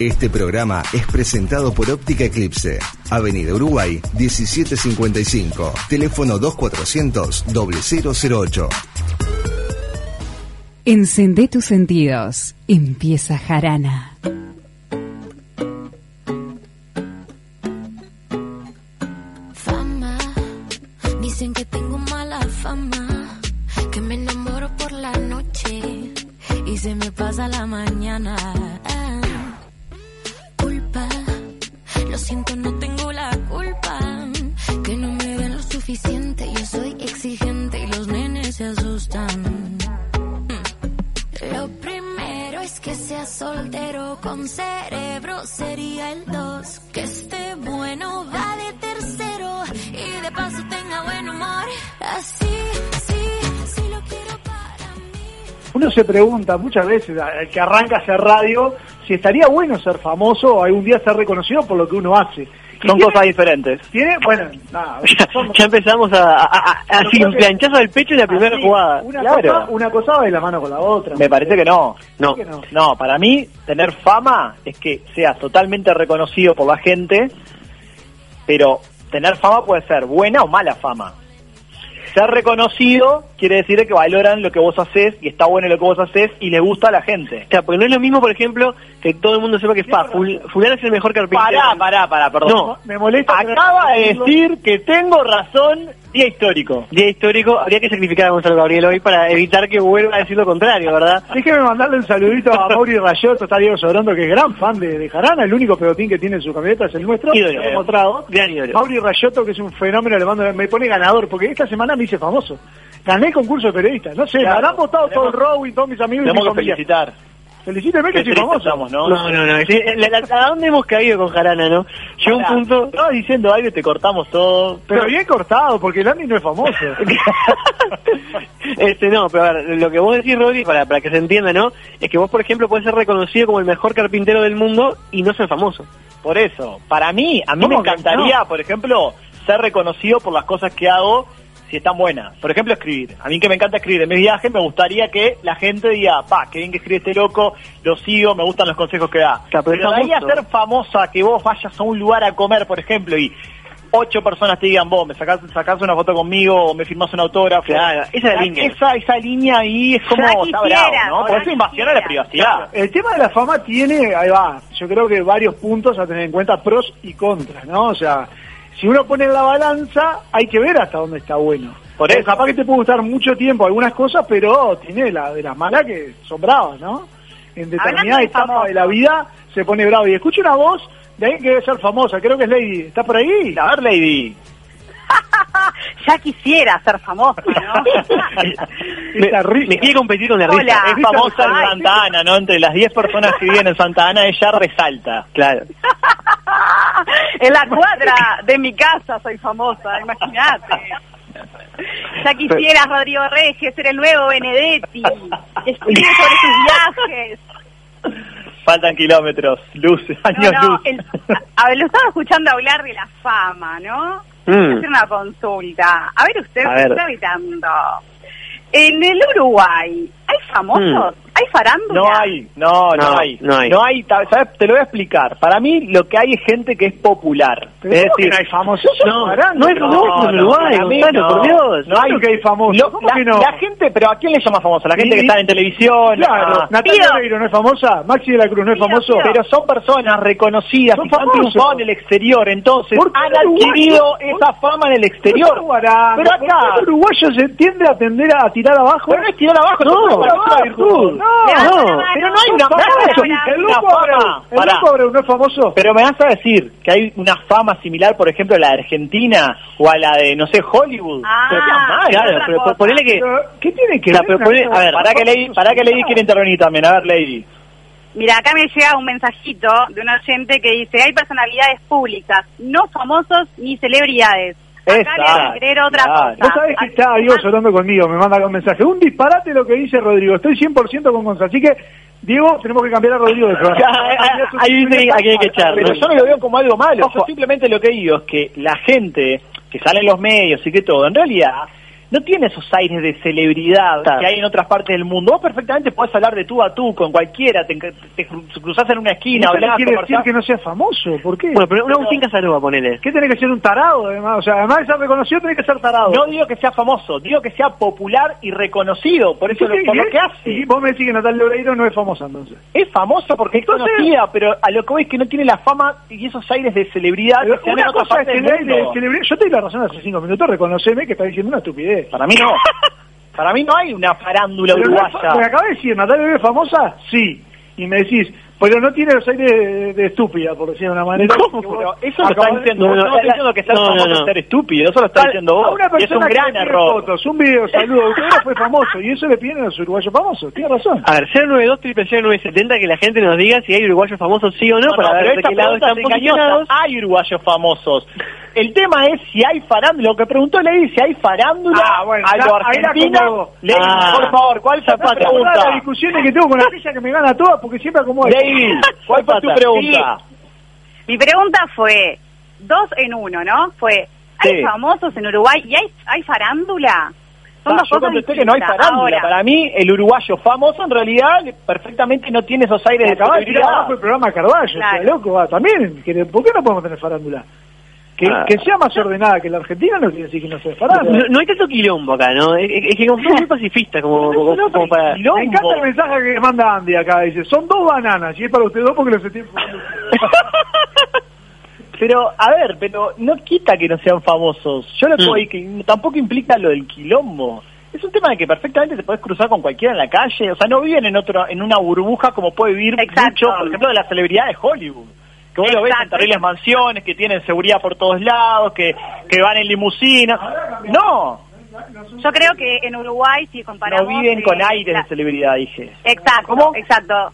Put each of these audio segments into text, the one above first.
Este programa es presentado por Óptica Eclipse, Avenida Uruguay 1755, teléfono 2400 0008. Encendé tus sentidos. Empieza Jarana. Se pregunta muchas veces, al que arranca a hacer radio, si estaría bueno ser famoso o algún día ser reconocido por lo que uno hace. Son tiene- cosas diferentes. Tiene, bueno, nada, son- ya empezamos a, a, a- planchazo del pecho en la primera así, jugada. Una, Claro. cosa, una cosa va de la mano con la otra. Me parece que no. No. que no? no, para mí tener fama es que seas totalmente reconocido por la gente, pero tener fama puede ser buena o mala fama. Ser reconocido quiere decir que valoran lo que vos haces y está bueno lo que vos haces y le gusta a la gente. O sea, porque no es lo mismo, por ejemplo, que todo el mundo sepa que pa, ful- fulano es el mejor carpintero. Pará, pará, pará, perdón. No, Me molesta. Acaba de decir que tengo razón, día histórico. día histórico, habría que sacrificar a Gonzalo Gabriel hoy para evitar que vuelva a decir lo contrario, ¿verdad? Déjeme mandarle un saludito a Mauri Rayotto, está Diego Sorondo, que es gran fan de, de Jarana, el único pelotín que tiene en su camioneta es el nuestro, Ídolo. lo mostrado. Gran ídolo. Mauri Rayotto, que es un fenómeno, le mando, me pone ganador, porque esta semana me hice famoso. Gané el concurso de periodistas, no sé, me Claro. habrán votado todo el row y todos mis amigos y mi Tenemos que familia. felicitar. Felicíteme que soy famoso. estamos, ¿no? No, no, no. ¿A dónde hemos caído con Jarana, no? Llegó un punto... Estabas diciendo algo y te cortamos todo. Pero bien cortado, porque el Andy no es famoso. este no, pero a ver, lo que vos decís, Rodri, para, para que se entienda, ¿no? Es que vos, por ejemplo, podés ser reconocido como el mejor carpintero del mundo y no ser famoso. Por eso, para mí, a mí me ¿Cómo que encantaría, por ejemplo, ser reconocido por las cosas que hago si están buenas. Por ejemplo, escribir. A mí que me encanta escribir en mis viajes, me gustaría que la gente diga, pa, qué bien que escribe este loco, lo sigo, me gustan los consejos que da. Claro, pero de ahí a ser famosa, que vos vayas a un lugar a comer, por ejemplo, y ocho personas te digan, vos, me sacás, sacás una foto conmigo o me firmás un autógrafo. Claro, esa es la línea. Esa, esa línea ahí es como, está bravo, ¿no? ya Por eso invasión a la privacidad. El tema de la fama tiene, ahí va, yo creo que varios puntos a tener en cuenta, pros y contras, ¿no? O sea, si uno pone en la balanza, hay que ver hasta dónde está bueno. Por Eh, eso. Capaz que te puede gustar mucho tiempo algunas cosas, pero tiene la, de las malas que son bravas, ¿no? En determinada de etapa de la vida se pone bravo. Y escucho una voz de alguien que debe ser famosa, creo que es Lady. ¿Está por ahí? A ver, Lady. Ya quisiera ser famosa, ¿no? Me, Esa risa. me quiere competir con la Hola. risa. Es famosa en Santa Ana, ¿no? Entre las 10 personas que viven en Santa Ana, ella resalta. Claro. en la cuadra de mi casa soy famosa, imagínate. Ya quisieras, Rodrigo Reyes, ser el nuevo Benedetti, escribir sobre sus viajes. Faltan kilómetros, luz, años No, no, luz. el- a ver, lo estaba escuchando hablar de la fama, ¿no? Mm. hacer una consulta. A ver, usted A ¿qué ver. está habitando. En el Uruguay, ¿hay famosos? ¿Hay farándula? No hay, no, no, No, hay. no hay. No hay, ¿sabes? Te lo voy a explicar. Para mí lo que hay es gente que es popular. Pero es ¿cómo que decir, no hay famosos? No, no es pero- famoso en Uruguay, Gonzalo, no. por Dios. No hay que hay famosos. Lo- ¿Cómo la, que no? la gente, pero ¿a quién le llama famosa? La gente Y- que está en televisión. Claro, a- Natalia. Oreiro no es famosa, Maxi de la Cruz no es famoso. Pero son personas reconocidas Son y que han famosos. triunfado en el exterior, entonces ¿Por qué han adquirido ¿Por- esa fama en el exterior. Pero ¿por qué acá, el uruguayo se tiende a tender a tirar abajo. pero no es tirar abajo, No, no, virtud. pero no hay una-. El Abreu, no es famoso. Pero me vas a decir que hay una fama similar, por ejemplo, a la de Argentina o a la de, no sé, Hollywood. Ah, Pero Claro, ponele que... ¿Qué tiene que ver? a ver, Para que Lady, para que Lady quiere intervenir también. A ver, Lady. Mira, acá me llega un mensajito de un oyente que dice, hay personalidades públicas, no famosos ni celebridades. Acá le voy a creer otra cosa. Vos sabés que está Diego hablando conmigo, me manda un mensaje. Un disparate lo que dice Rodrigo, estoy 100% con Gonzalo. Así que, Diego, tenemos que cambiar a Rodrigo de programa. Ahí quién hay que echar. Pero yo no lo veo como algo malo. Ojo. Yo simplemente lo que digo es que la gente que sale en los medios y que todo, en realidad, no tiene esos aires de celebridad Claro. que hay en otras partes del mundo. Vos perfectamente podés hablar de tú a tú con cualquiera, te, te cruzás en una esquina, no hablás, quiere decir conversás. que no sea famoso, ¿por qué? Bueno, pero un Agustín Casanova, ponele. ¿Qué tiene que ser un tarado, además? O sea, además de ser reconocido, tiene que ser tarado. No digo que sea famoso, digo que sea popular y reconocido, por eso lo, ¿Y por lo que hace. Y vos me decís que Natalia Oreiro no es famosa, entonces. Es famoso porque es conocida, pero a lo que voy es que no tiene la fama y esos aires de celebridad Pero que se dan en una otras cosa es que del mundo. le- celebridad- Yo te di la razón hace cinco minutos, reconoceme que está diciendo una estupidez. Para mí no. Para mí no hay una farándula Pero uruguaya. me acabas de decir, ¿Natalia Oreiro es famosa? Sí. Y me decís, pero no tiene los aires de, de estúpida, por decirlo de una manera. ¿Cómo? Que Pero eso lo está diciendo. No, vos. no, no, estoy diciendo que ser no, famoso no. es ser estúpido. Eso lo está diciendo A vos. una Y es un persona que gran pide error. fotos, un video, saludo, usted fue famoso, y eso le piden a los uruguayos famosos. Tiene razón. A ver, 092 970 que la gente nos diga si hay uruguayos famosos sí o no, No, para no, ver de qué lado están posicionados. Hay uruguayos famosos. El tema es si hay farándula. Lo que preguntó Ley, si hay farándula Ah, bueno, a lo la acomodo. Ley, Ah. por favor, ¿cuál fue tu Zapata, pregunta? las discusiones que tengo con aquella que me gana todas porque siempre acomoda. David, ¿cuál fue tu pregunta? Mi pregunta fue, dos en uno, ¿no? Fue, ¿hay Sí. famosos en Uruguay y hay, hay farándula? Son Ah, dos yo cosas contesté que no hay farándula. Ahora, Para mí, el uruguayo famoso en realidad perfectamente no tiene esos aires de celebridad. abajo el programa Carballo, Claro. o sea, loco, va, también, ¿por qué no podemos tener farándula? Que, Ah. que sea más ordenada que la Argentina no quiere decir que no sea farándula. No, no hay tanto quilombo acá, ¿no? Es, es- es que somos muy pacifistas, como, como, como para... Me encanta el mensaje que manda Andy acá, dice, son dos bananas, y es para ustedes dos porque los estoy. Pero, a ver, pero no quita que no sean famosos. Yo lo que Mm. que tampoco implica lo del quilombo. Es un tema de que perfectamente te puedes cruzar con cualquiera en la calle. O sea, no viven en otro en una burbuja como puede vivir Exacto. mucho, por ejemplo, de las celebridades de Hollywood. Que vos lo ves en terribles mansiones, que tienen seguridad por todos lados, que, que van en limusinas. No, yo creo que en Uruguay, si no comparamos... viven eh, con aires la- de celebridad, dije. Exacto, ¿Cómo? exacto.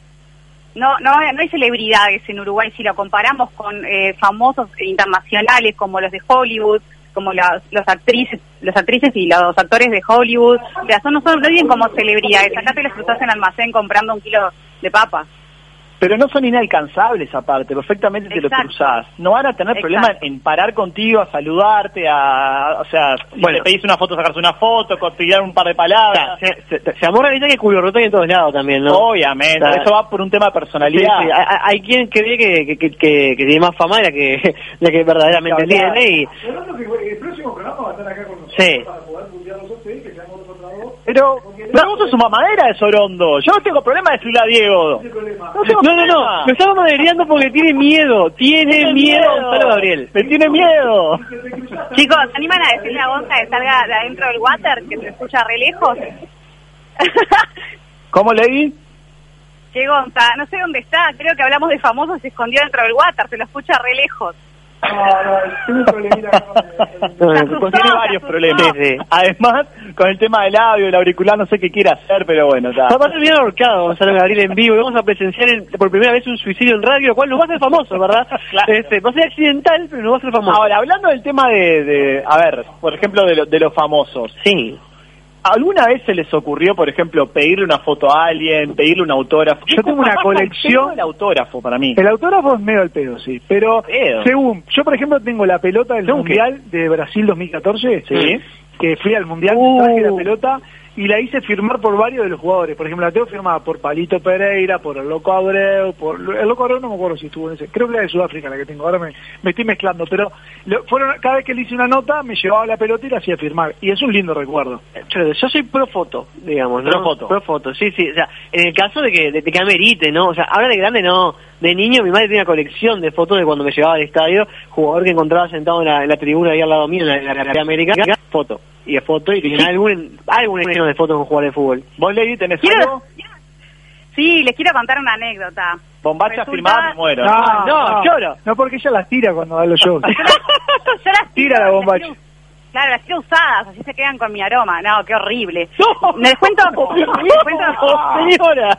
No, no, no hay celebridades en Uruguay si lo comparamos con eh, famosos internacionales como los de Hollywood, como las los actrices, los actrices y los actores de Hollywood. O sea, son, no, son, no viven como celebridades. Acá te los cruzas en el almacén comprando un kilo de papas. Pero no son inalcanzables aparte, perfectamente te lo Exacto. cruzás. No van a tener Exacto. problema en, parar contigo, a saludarte, a, o sea, si Bueno. te pedís una foto, sacarse una foto, tirar un par de palabras. Se, se, se amor que culo roto hay en todos lados también, ¿no? Obviamente, O sea, eso va por un tema de Sí, personalidad. sí, hay, hay quien cree que, que, que, que- que tiene más fama de la que, la que verdaderamente tiene y... El próximo programa va a estar acá con nosotros Sí. para poder a ustedes, que seamos nosotros dos. Pero, pero vos sos su mamadera de Sorondo. Yo no tengo problema de decirle a Diego. No, tengo No, no, no, me estaba madreando porque tiene miedo, tiene, Tiene miedo Gonzalo Gabriel. Me tiene miedo. Chicos, ¿se animan a decirle a Gonza que salga de adentro del water, que se escucha re lejos? ¿Cómo leí? Che, Gonza, no sé dónde está, creo que hablamos de famosos y se escondió dentro del water, se lo escucha re lejos. No, no, tiene varios problemas. Sí, sí. Además, con el tema del audio, el auricular, no sé qué quiere hacer, pero bueno, está. Va a terminar ahorcado Gonzalo Gabriel en vivo y vamos a presenciar en- por primera vez un suicidio en radio, lo cual nos va a hacer famoso, ¿verdad? Claro. Este, va a ser accidental, pero nos va a hacer famoso. Ahora, hablando del tema de, de- a ver, por ejemplo, de, lo- de los famosos. Sí. ¿Alguna vez se les ocurrió, por ejemplo, pedirle una foto a alguien, pedirle un autógrafo? Yo tengo una colección- El autógrafo para mí. El autógrafo es medio al pedo, sí. Pero Pedo. según, yo por ejemplo tengo la pelota del. Mundial de Brasil 2014, Sí. que fui al Mundial, Uh. traje la pelota y la hice firmar por varios de los jugadores. Por ejemplo, la tengo firmada por Palito Pereira, por el Loco Abreu, por el Loco Abreu no me acuerdo si estuvo en ese, creo que la de Sudáfrica la que tengo, ahora me, me estoy mezclando, pero lo- fueron cada vez que le hice una nota me llevaba la pelota y la hacía firmar y es un lindo recuerdo. Yo, yo soy pro foto, digamos, ¿no? Pro foto. Pro foto, sí, sí. O sea, en el caso de que, de, de que amerite, ¿no? O sea, ahora de grande no. De niño mi madre tenía una colección de fotos de cuando me llevaba al estadio, jugador que encontraba sentado en la, en la tribuna ahí al lado mío, en la, en la América, foto. Y de foto, y tenía algún, algún lleno de fotos con jugadores de fútbol. ¿Vos, Lady, tenés Quiero- algo? Sí, les quiero contar una anécdota. Bombacha Resulta- firmada, me muero. No, no, lloro. No, porque ella las tira cuando da los shows. Yo las Tira la las bombacha. quiero- Claro, las quiero usadas, así se quedan con mi aroma. No, qué horrible. No. Les cuento... les cuento Oh, señora.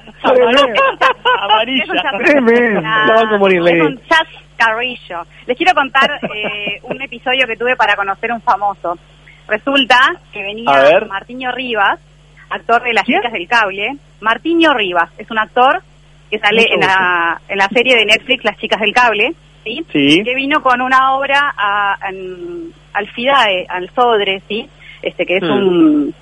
Amarilla. Es Tremendo. Ah, vas a morir, es Lady. un chascarrillo. Les quiero contar eh, un episodio que tuve para conocer un famoso. Resulta que venía. Martiño Rivas, actor de Las. Chicas del Cable. Martiño Rivas es un actor que sale en la, en la serie de Netflix Las Chicas del Cable, ¿sí? Sí. que vino con una obra a, al FIDAE, al SODRE, ¿sí? este que es Mm. un,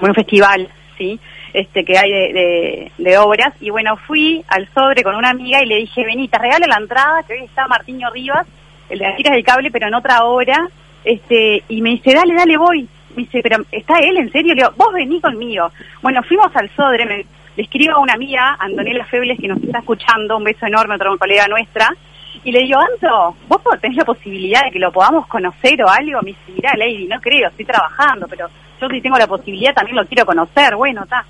un festival, ¿sí? Este que hay de, de- de obras. Y bueno, fui al sobre con una amiga y le dije, vení, te regalo la entrada, que hoy está Martiño Rivas, el de las chicas del cable, pero en otra obra. Este, y me dice, dale, dale, voy. Me dice, pero ¿está él en serio? Le digo, vos vení conmigo. Bueno, fuimos al Sodre, me, le escribo a una amiga, Antonella Febles, que nos está escuchando, un beso enorme, otra colega nuestra, y le digo, Anto, ¿vos tenés la posibilidad de que lo podamos conocer o algo? Me dice, mirá, Lady, no creo, estoy trabajando, pero yo si tengo la posibilidad también lo quiero conocer, bueno, está.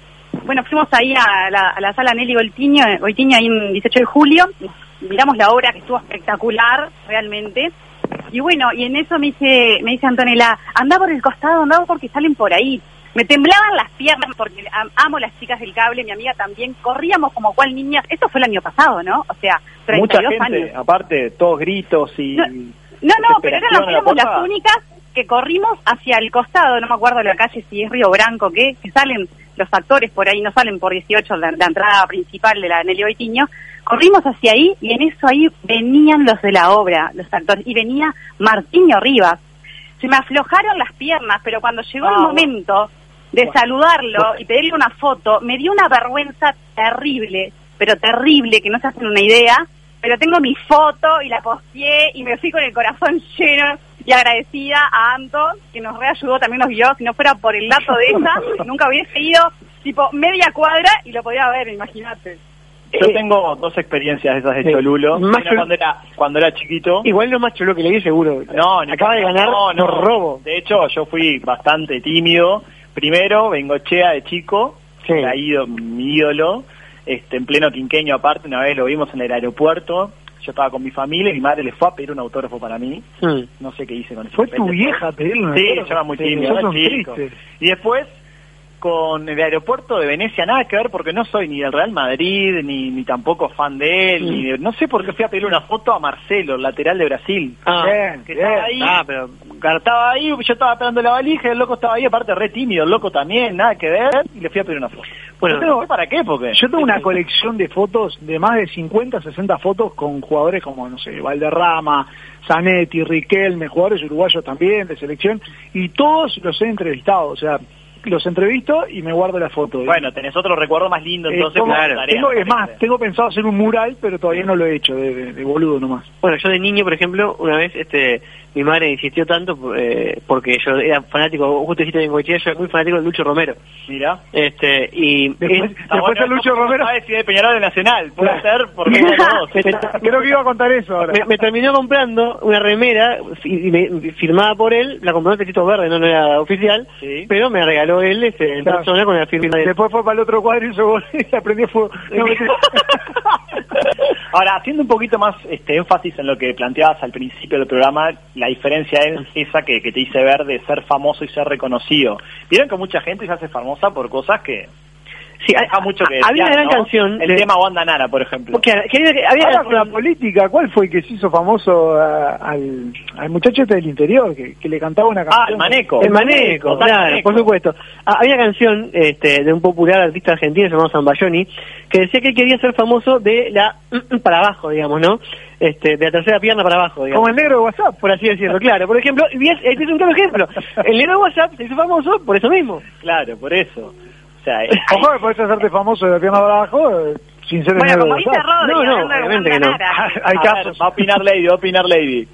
Bueno, fuimos ahí a la, a la sala Nelly Goitiño, Goitiño ahí en 18 de julio, miramos la obra que estuvo espectacular, realmente, y bueno, y en eso me dice, me dice Antonella, anda por el costado, anda porque salen por ahí. Me temblaban las piernas porque am- amo las chicas del cable, mi amiga también. Corríamos como cual niñas. Esto fue el año pasado, ¿no? O sea, Mucha 32 gente, años. aparte, todos gritos y... No, No, no, pero eran- la las únicas que corrimos hacia el costado, no me acuerdo la calle si es Río Branco, que, que salen los actores por ahí, no salen por 18 la, la entrada principal de la Nelly Boitiño. Corrimos hacia ahí y en eso ahí venían los de la obra, los actores, y venía Martiño Rivas. Se me aflojaron las piernas, pero cuando llegó Ah, el momento de saludarlo y pedirle una foto, me dio una vergüenza terrible, pero terrible, que no se hacen una idea, pero tengo mi foto y la posteé y me fui con el corazón lleno y agradecida a Anto, que nos reayudó, también nos guió, si no fuera por el dato de ella, nunca hubiese ido tipo media cuadra y lo podía ver, imagínate. Yo tengo dos experiencias de esas de Sí. Cholulo. Más Una cuando era, cuando era chiquito. Igual lo más chulo que le vi seguro. No, Acaba de ganar no, no. por robo. De hecho, yo fui bastante tímido. Primero, Bengochea de chico, Sí. era ído- mi ídolo, este, en pleno quinqueño aparte, una vez lo vimos en el aeropuerto. Yo estaba con mi familia y mi madre le fue a pedir un autógrafo para mí. Mm. No sé qué hice con eso. Fue tu vieja a Sí, yo era muy Sí, tímido, era chico. tristes. Y después, con el aeropuerto de Venecia, nada que ver, porque no soy ni del Real Madrid, ni, ni tampoco fan de él, ni de- no sé por qué fui a pedirle una foto a Marcelo, el lateral de Brasil. Ah, Bien, que estaba ahí, Ah, pero estaba ahí, yo estaba esperando la valija, el loco estaba ahí, aparte re tímido, el loco también, nada que ver, y le fui a pedir una foto. Bueno, no sé para qué, porque... Yo tengo una colección de fotos, de más de 50, 60 fotos con jugadores como, no sé, Valderrama, Zanetti, Riquelme, jugadores uruguayos también de selección, y todos los he entrevistado, o sea, los entrevisto y me guardo la foto. Bueno, tenés otro recuerdo más lindo, Eh, entonces... como- tarea, tengo, es más, tengo pensado hacer un mural, pero todavía no lo he hecho, de, de- de boludo nomás. Bueno, yo de niño, por ejemplo, una vez este mi madre insistió tanto eh, porque yo era fanático, justo dijiste en Goichea, yo era muy fanático de Lucho Romero. Mira. Este, y Después, es- después bueno, el Lucho ¿cómo Romero, si es de Peñarol de Nacional? Puede ser porque de creo que iba a contar eso ahora. me- me terminó comprando una remera y, y me- firmada por él, la compró en Petito Verde, no, no era oficial, Sí. pero me regaló él este, en Claro. persona con la firma de Después fue para el otro cuadro y se volvió y. No, mentira. Ahora, haciendo un poquito más este énfasis en lo que planteabas al principio del programa, la diferencia es esa que, que te hice ver de ser famoso y ser reconocido. Vieron que mucha gente se hace famosa por cosas que Sí, ha- deja mucho que había una gran ¿no? canción El de- tema Wanda Nara, por ejemplo. que- que había, que- había Ahora con la política, ¿cuál fue el que se hizo famoso a- al, al muchacho este del interior que, que le cantaba una canción? Ah, el Maneco. El Maneco, claro, Maneco. por supuesto. Ah, había canción este, de un popular artista argentino llamado Zambayoni que decía que él quería ser famoso de la para abajo, digamos, ¿no? Este, de la tercera pierna para abajo, digamos. Como el negro de WhatsApp. Por así decirlo, claro. Por ejemplo, este es un claro ejemplo. El negro de WhatsApp se hizo famoso por eso mismo. Claro, por eso. Sea, eh, Ojo que podés hacerte famoso de la pierna para abajo eh, sin ser Bueno, como dice. Rodri, No, no, obviamente que no. Hay casos. ver, va a opinar Lady, va a opinar Lady.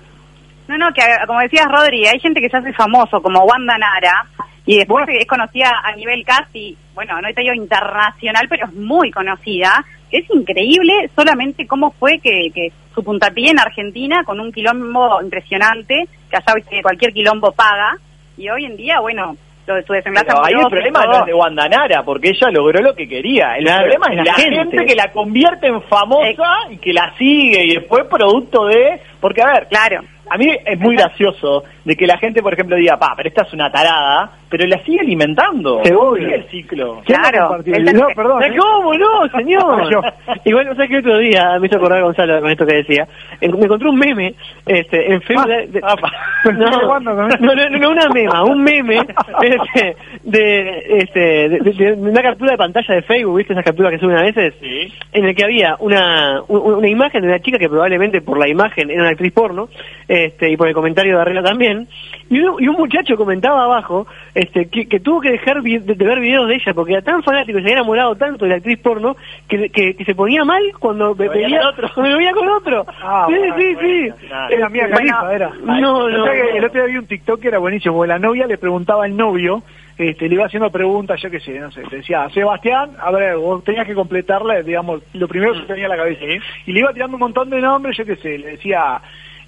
No, no, que como decías Rodri, hay gente que se hace famoso como Wanda Nara y después es conocida a nivel casi, bueno, no te digo internacional, pero es muy conocida. Es increíble solamente cómo fue que, que su puntapié en Argentina con un quilombo impresionante, que allá viste que cualquier quilombo paga, y hoy en día, bueno, lo de su desenlace Pero ahí el problema no es de Wanda Nara, porque ella logró lo que quería. El Claro, problema es la la, gente. gente. que la convierte en famosa y que la sigue y después producto de... Porque, a ver, Claro. a mí es muy gracioso de que la gente, por ejemplo, diga, pa, pero esta es una tarada, pero la sigue alimentando. Seguro. Sigue el ciclo. ¿Quién la Claro. No, perdón. ¿Eh, ¿Cómo no, señor? Igual, no sé que otro día me hizo acordar Gonzalo con esto que decía. En- me encontré un meme este, en Facebook. de- de- Ah, pa. no, ¿Cuándo no, no, no, una mema, un meme este, de, este, de, de- de una captura de pantalla de Facebook, ¿viste esas capturas que suben a veces? Sí. En el que había una, un- una imagen de una chica que probablemente por la imagen era una actriz porno, este, y por el comentario de Arregla también. Y, un muchacho comentaba abajo este, que, que tuvo que dejar vi- de, de ver videos de ella porque era tan fanático y se había enamorado tanto de la actriz porno que, que, que se ponía mal cuando ve- veía veía, con otro. lo veía con otro. Ah, sí, bueno, sí, sí. bueno, Era mía Este, Califa, era. No, no. El otro día vi un TikTok que era buenísimo, porque la novia le preguntaba al novio, este, le iba haciendo preguntas, yo qué sé, no sé, te decía, Sebastián, a ver, vos tenías que completarle, digamos, lo primero que tenía en la cabeza. Y le iba tirando un montón de nombres, yo qué sé, le decía,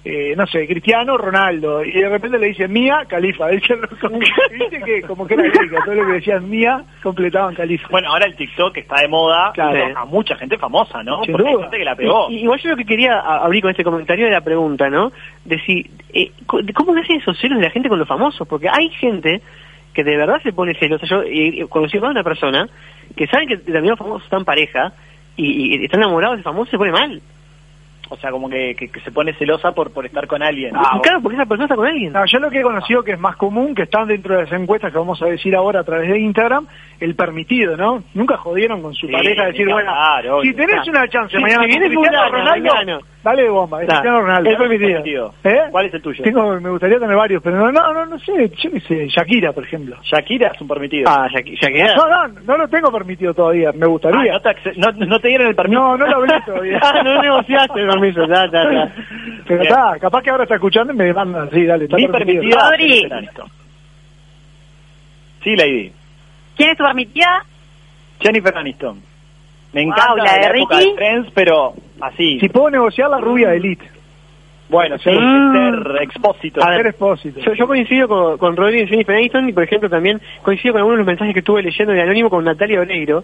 eh, no sé, Cristiano Ronaldo, y de repente le dice Mía Califa, dice, como, viste que como que era lógica, todo lo que decían Mía completaban Califa. Bueno, ahora el TikTok está de moda Claro. a mucha gente famosa, ¿no? Sin Porque hay duda. gente que la pegó. Y- Igual yo lo que quería abrir con este comentario era la pregunta, ¿no? De si, eh, co- de ¿cómo nacen esos celos de la gente con los famosos? Porque hay gente que de verdad se pone celosa. Yo eh, conocí a una persona que saben que determinados famosos están pareja y, y están enamorados del famoso y se pone mal. O sea, como que, que, que se pone celosa por, por estar con alguien. Y claro, porque esa persona está con alguien. No, yo lo que he conocido que es más común, que están dentro de las encuestas que vamos a decir ahora a través de Instagram, el permitido, ¿no? Nunca jodieron con su Sí, pareja a decir, bueno, si obvio. tenés Claro. una chance Si- mañana si con viene Cristiano Ronaldo, dale de bomba, es. Cristiano Ronaldo. Es permitido. Permitido. ¿Eh? ¿Cuál es el tuyo? Tengo, me gustaría tener varios, pero no, no, no, no sé, yo qué sé, Shakira, por ejemplo. Shakira es un permitido. Ah, queda. No, no, no lo tengo permitido todavía, me Ah, gustaría. no, te no, no te dieron el permiso. No, no lo abrí todavía. Ah, no negociaste el permiso, ya, ya, ya. Pero Bien. está, capaz que ahora está escuchando y me demandan, sí, dale, está Mi permitida. Sí, Lady. ¿Quién es tu permitida? Jennifer Aniston. Me Wow, encanta la de la época Ricky. de Friends, pero así. Si puedo negociar la rubia de Elite, Bueno, sí, Mm. ser expósito. A ver, ser expósito. Yo, yo coincido con, con Rodri y Jennifer Aniston y, por ejemplo, también coincido con algunos de los mensajes que estuve leyendo de Anónimo con Natalia Oreiro,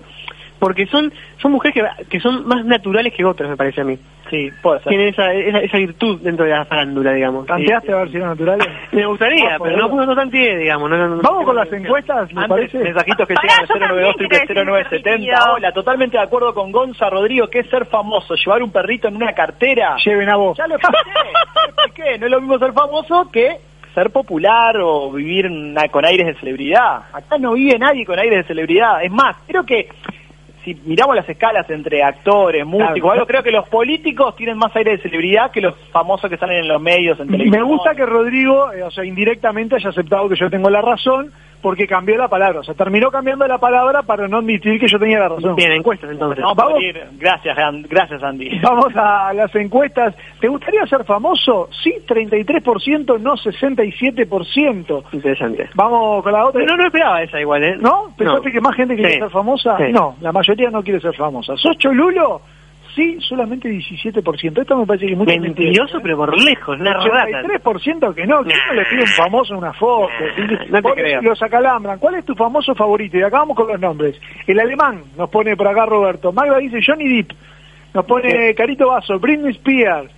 porque son son mujeres que, que son más naturales que otras, me parece a mí. Sí, puede ser. Tienen esa, esa, esa virtud dentro de la farándula, digamos. ¿Tanteaste a ver si eran naturales? Me gustaría, Ah, pero no, no, no tanteé, digamos. No, no, no- Vamos con no- las encuestas, ¿les Antes, parece? mensajitos que llegan al también quiero decir 092 permitido. Hola, totalmente de acuerdo con Gonza Rodrigo, que es ser famoso, llevar un perrito en una cartera. Lleven a vos. Ya lo expliqué, ya lo expliqué. No es lo mismo ser famoso que ser popular o vivir una- con aires de celebridad. Acá no vive nadie con aires de celebridad. Es más, creo que si miramos las escalas entre actores, músicos, Claro. algo, creo que los políticos tienen más aire de celebridad que los famosos que salen en los medios, en televisión. Me gusta que Rodrigo, eh, o sea, indirectamente haya aceptado que yo tengo la razón, porque cambió la palabra. O sea, terminó cambiando la palabra para no admitir que yo tenía la razón. Bien, encuestas entonces. Vamos, Vamos. Gracias, gracias Andy. Vamos a las encuestas. ¿Te gustaría ser famoso? Sí, 33%, no 67%. Interesante. Vamos con la otra. Pero no, no esperaba esa igual, ¿eh? ¿No? ¿Pensaste No. que más gente quiere Sí. ser famosa? Sí. No, la mayoría no quiere ser famosa. ¿Sos cholulo? Sí, solamente 17%. Esto me parece que es muy Mentiroso, pero por lejos, una rata. 83% que no, ¿quién no le pide un famoso una foto? No te. Los acalambran. ¿Cuál es tu famoso favorito? Y acá vamos con los nombres. El alemán nos pone por acá Roberto. Magda dice Johnny Depp. Nos pone Carito Vaso. Britney Spears.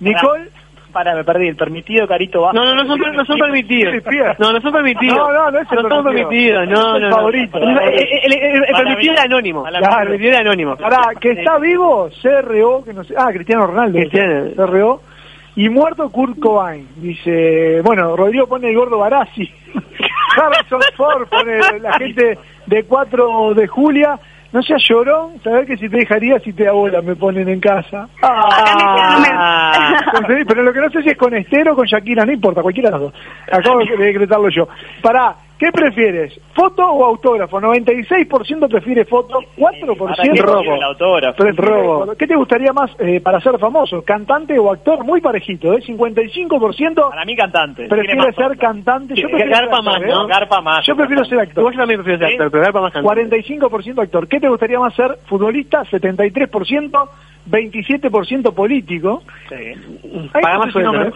Nicole. Para, me perdí, el permitido Carito. No, no, no son, no son permitidos. No, no son permitidos. No, no, no es el son permitido. permitidos. No, no, no. favorito. El, el- el- permitido era anónimo. Claro, el permitido era anónimo. Pará, que está vivo, CRO, que no sé. Ah, Cristiano Ronaldo. Cristiano. CRO. Y muerto Kurt Cobain. Dice, bueno, Rodrigo pone el gordo Barassi. Harrison Ford pone la gente de 4 de Julia. No seas llorón, saber que si te dejaría si te abuela me ponen en casa. Ah. Pero lo que no sé si es con Estero o con Shakira, no importa, cualquiera de las dos. Acabo de decretarlo yo. Pará, ¿qué prefieres? ¿Foto o autógrafo? 96% prefiere foto, 4% ¿Para qué robo. el autógrafo? Robo. ¿Qué te gustaría más eh, para ser famoso? ¿Cantante o actor? Muy parejito, ¿eh? 55% Para mí cantante. Prefiere ser cantante. Sí, Yo prefiero garpa ser más, ¿no? ¿eh? Garpa más. Yo prefiero ser actor. Vos también prefieres ser ¿Sí? actor, pero garpa más cantante. 45% actor. ¿Qué te gustaría más ser? Futbolista, 73%, 27% político. Sí. Paga más sueldo. ¿Eh?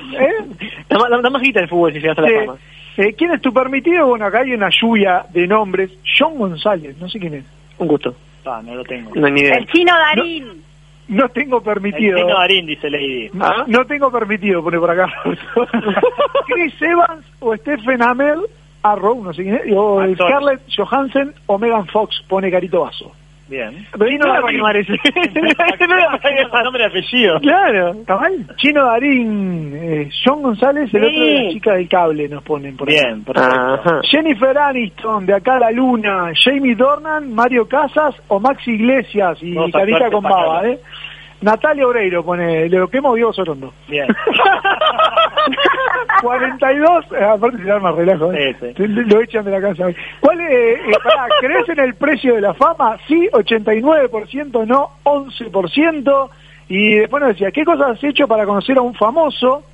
Da, más- guita el fútbol si llegas a la Sí. fama. Eh, ¿Quién es tu permitido? Bueno, acá hay una lluvia de nombres. John González, no sé quién es. Un gusto. Ah, no lo tengo. No ni idea. El chino Darín. No tengo El permitido. chino Darín, dice Lady. No, Ah. no tengo permitido, pone por acá. Chris Evans o Stephen Amell, Arrow, no sé quién es, o. Scarlett Johansson o Megan Fox, pone Carito Vaso. Bien. Chino No, Darín. no. Nombre y apellido. Claro. ¿Está mal? Chino Darín, eh, John González, el otro de la chica del cable, nos ponen por. Bien, perfecto. Ajá. Jennifer Aniston, de acá a la luna, Jamie Dornan, Mario Casas o Maxi Iglesias y Carita con baba. ¿eh? Natalia Oreiro pone, lo que visto Sorondo. Bien. 42, eh, aparte se arma relajo, ¿eh? Sí, sí. Lo echan de la casa. ¿Cuál eh, pará, ¿crees en el precio de la fama? Sí, 89%, no 11%. Y después nos decía, ¿qué cosas has hecho para conocer a un famoso?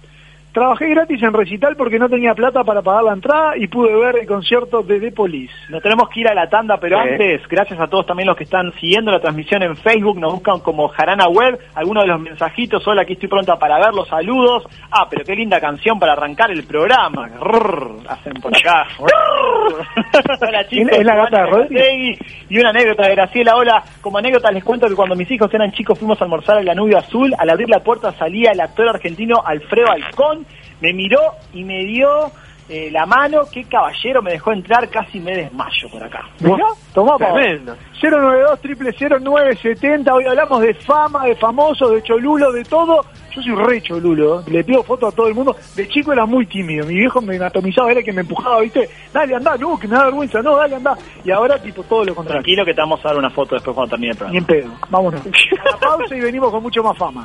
Trabajé gratis en recital porque no tenía plata para pagar la entrada y pude ver el concierto de The Police. Nos tenemos que ir a la tanda, pero Sí. antes, gracias a todos también los que están siguiendo la transmisión en Facebook, nos buscan como Jarana Web, algunos de los mensajitos, hola, aquí estoy pronta para ver los saludos. Ah, pero qué linda canción para arrancar el programa. Rrr, hacen por acá. hola chicos, Es la gata de. Y una anécdota de Graciela, hola, como anécdota les cuento que cuando mis hijos eran chicos fuimos a almorzar al Danubio Azul, al abrir la puerta salía el actor argentino Alfredo Alcón, me miró y me dio eh, la mano, qué caballero me dejó entrar, casi me desmayo por acá. Mirá, tomá. Tremendo. 092 0970 hoy hablamos de fama, de famosos, de cholulo, de todo. Yo soy re cholulo, ¿eh? le pido fotos a todo el mundo. De chico era muy tímido, mi viejo me anatomizaba, era el que me empujaba, ¿viste? Dale, anda, no, que me da vergüenza, no, dale, anda. Y ahora, tipo, todo lo contrario. Tranquilo que te vamos a dar una foto después cuando termine el Ni programa. en pedo, vámonos. A la pausa y venimos con mucho más fama.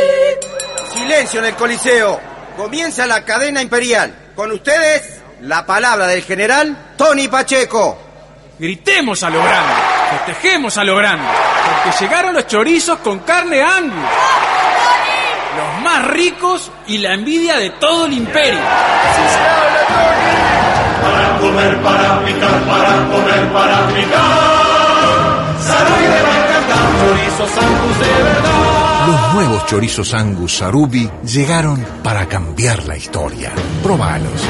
Silencio en el Coliseo. Comienza la cadena imperial. Con ustedes, la palabra del general Tony Pacheco. Gritemos a lo grande, festejemos a lo grande, porque llegaron los chorizos con carne Angus. Los más ricos y la envidia de todo el imperio. Para comer, para picar, para comer, para picar. Sarubi le va a encantar, chorizos Angus de verdad. Los nuevos chorizos Angus Sarubi llegaron para cambiar la historia. Probalos.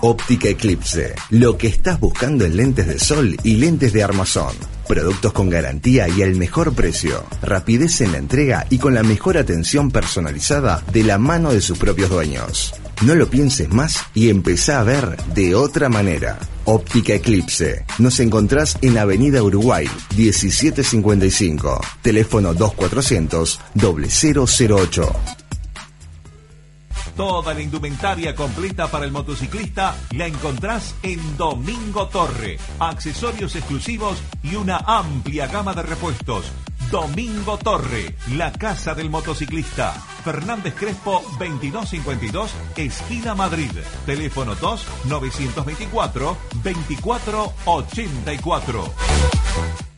Óptica Eclipse. Lo que estás buscando en lentes de sol y lentes de armazón. Productos con garantía y al mejor precio. Rapidez en la entrega y con la mejor atención personalizada de la mano de sus propios dueños. No lo pienses más y empezá a ver de otra manera. Óptica Eclipse. Nos encontrás en Avenida Uruguay, 1755. Teléfono 2400 0008. Toda la indumentaria completa para el motociclista la encontrás en Domingo Torre. Accesorios exclusivos y una amplia gama de repuestos. Domingo Torre, la casa del motociclista. Fernández Crespo 2252, esquina Madrid. Teléfono 2 924 2484.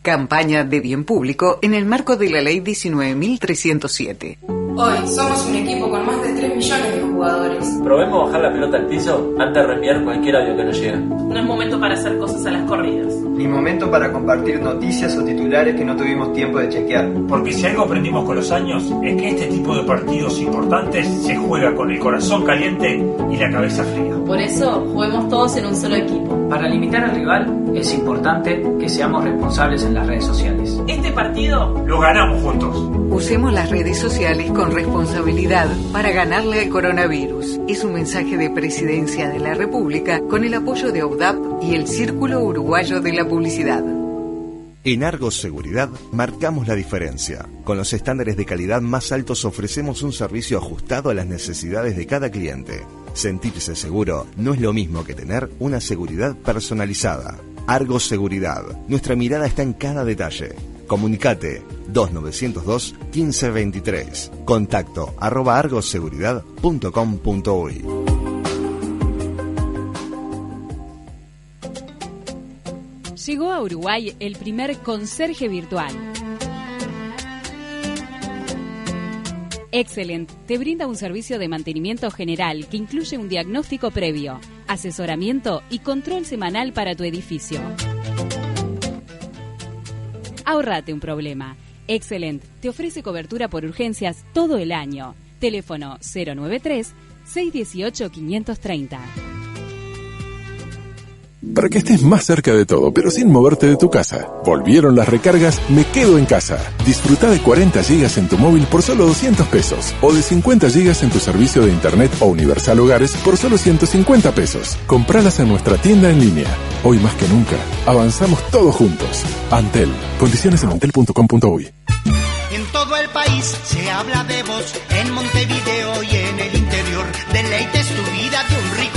Campaña de bien público en el marco de la Ley 19.307. Hoy somos un equipo con más de 3 millones de jugadores. Probemos bajar la pelota al piso antes de reenviar cualquier audio que nos llega. No es momento para hacer cosas a las corridas. Ni momento para compartir noticias o titulares que no tuvimos tiempo de chequear. Porque si algo aprendimos con los años es que este tipo de partidos importantes se juega con el corazón caliente y la cabeza fría. Por eso, juguemos todos en un solo equipo. Para limitar al rival es importante que seamos responsables en las redes sociales. Este partido lo ganamos juntos. Usemos las redes sociales con responsabilidad para ganarle al coronavirus. Es un mensaje de Presidencia de la República con el apoyo de OUDAP y el Círculo Uruguayo de la Publicidad. En Argos Seguridad marcamos la diferencia. Con los estándares de calidad más altos ofrecemos un servicio ajustado a las necesidades de cada cliente. Sentirse seguro no es lo mismo que tener una seguridad personalizada. Argos Seguridad. Nuestra mirada está en cada detalle. Comunicate 2902 1523. Contacto arroba argoseguridad.com.uy. Llegó a Uruguay el primer conserje virtual. Excellent te brinda un servicio de mantenimiento general que incluye un diagnóstico previo, asesoramiento y control semanal para tu edificio. Ahorrate un problema. Excelent te ofrece cobertura por urgencias todo el año. Teléfono 093 618 530. Para que estés más cerca de todo, pero sin moverte de tu casa. Volvieron las recargas Me Quedo en Casa. Disfruta de 40 gigas en tu móvil por solo 200 pesos. O de 50 gigas en tu servicio de Internet o Universal Hogares por solo 150 pesos. Compralas en nuestra tienda en línea. Hoy más que nunca, avanzamos todos juntos. Antel. Condiciones en antel.com.uy. En todo el país se habla de vos, en Montevideo y en el interior.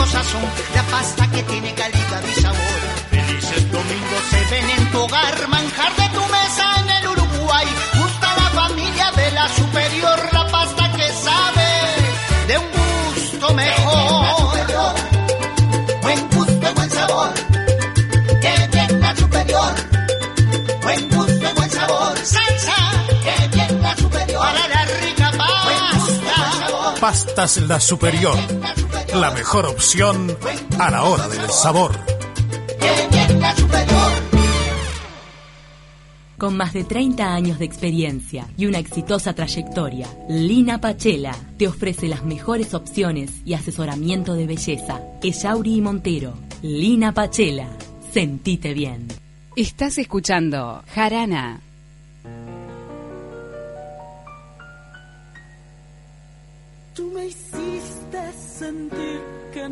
Sazón, la pasta que tiene calidad y sabor. Felices domingos se ven en tu hogar, manjar de tu mesa en el Uruguay. Gusta la familia de la superior, la pasta que sabe de un gusto mejor. Buen gusto y buen sabor, que bien la superior. Buen gusto y buen sabor, salsa, que bien la superior. Para la rica pasta. Pastas La Superior. La mejor opción a la hora del sabor. Con más de 30 años de experiencia y una exitosa trayectoria, Lina Pachela te ofrece las mejores opciones y asesoramiento de belleza. Echauri y Montero. Lina Pachela. Sentite bien. Estás escuchando Jarana.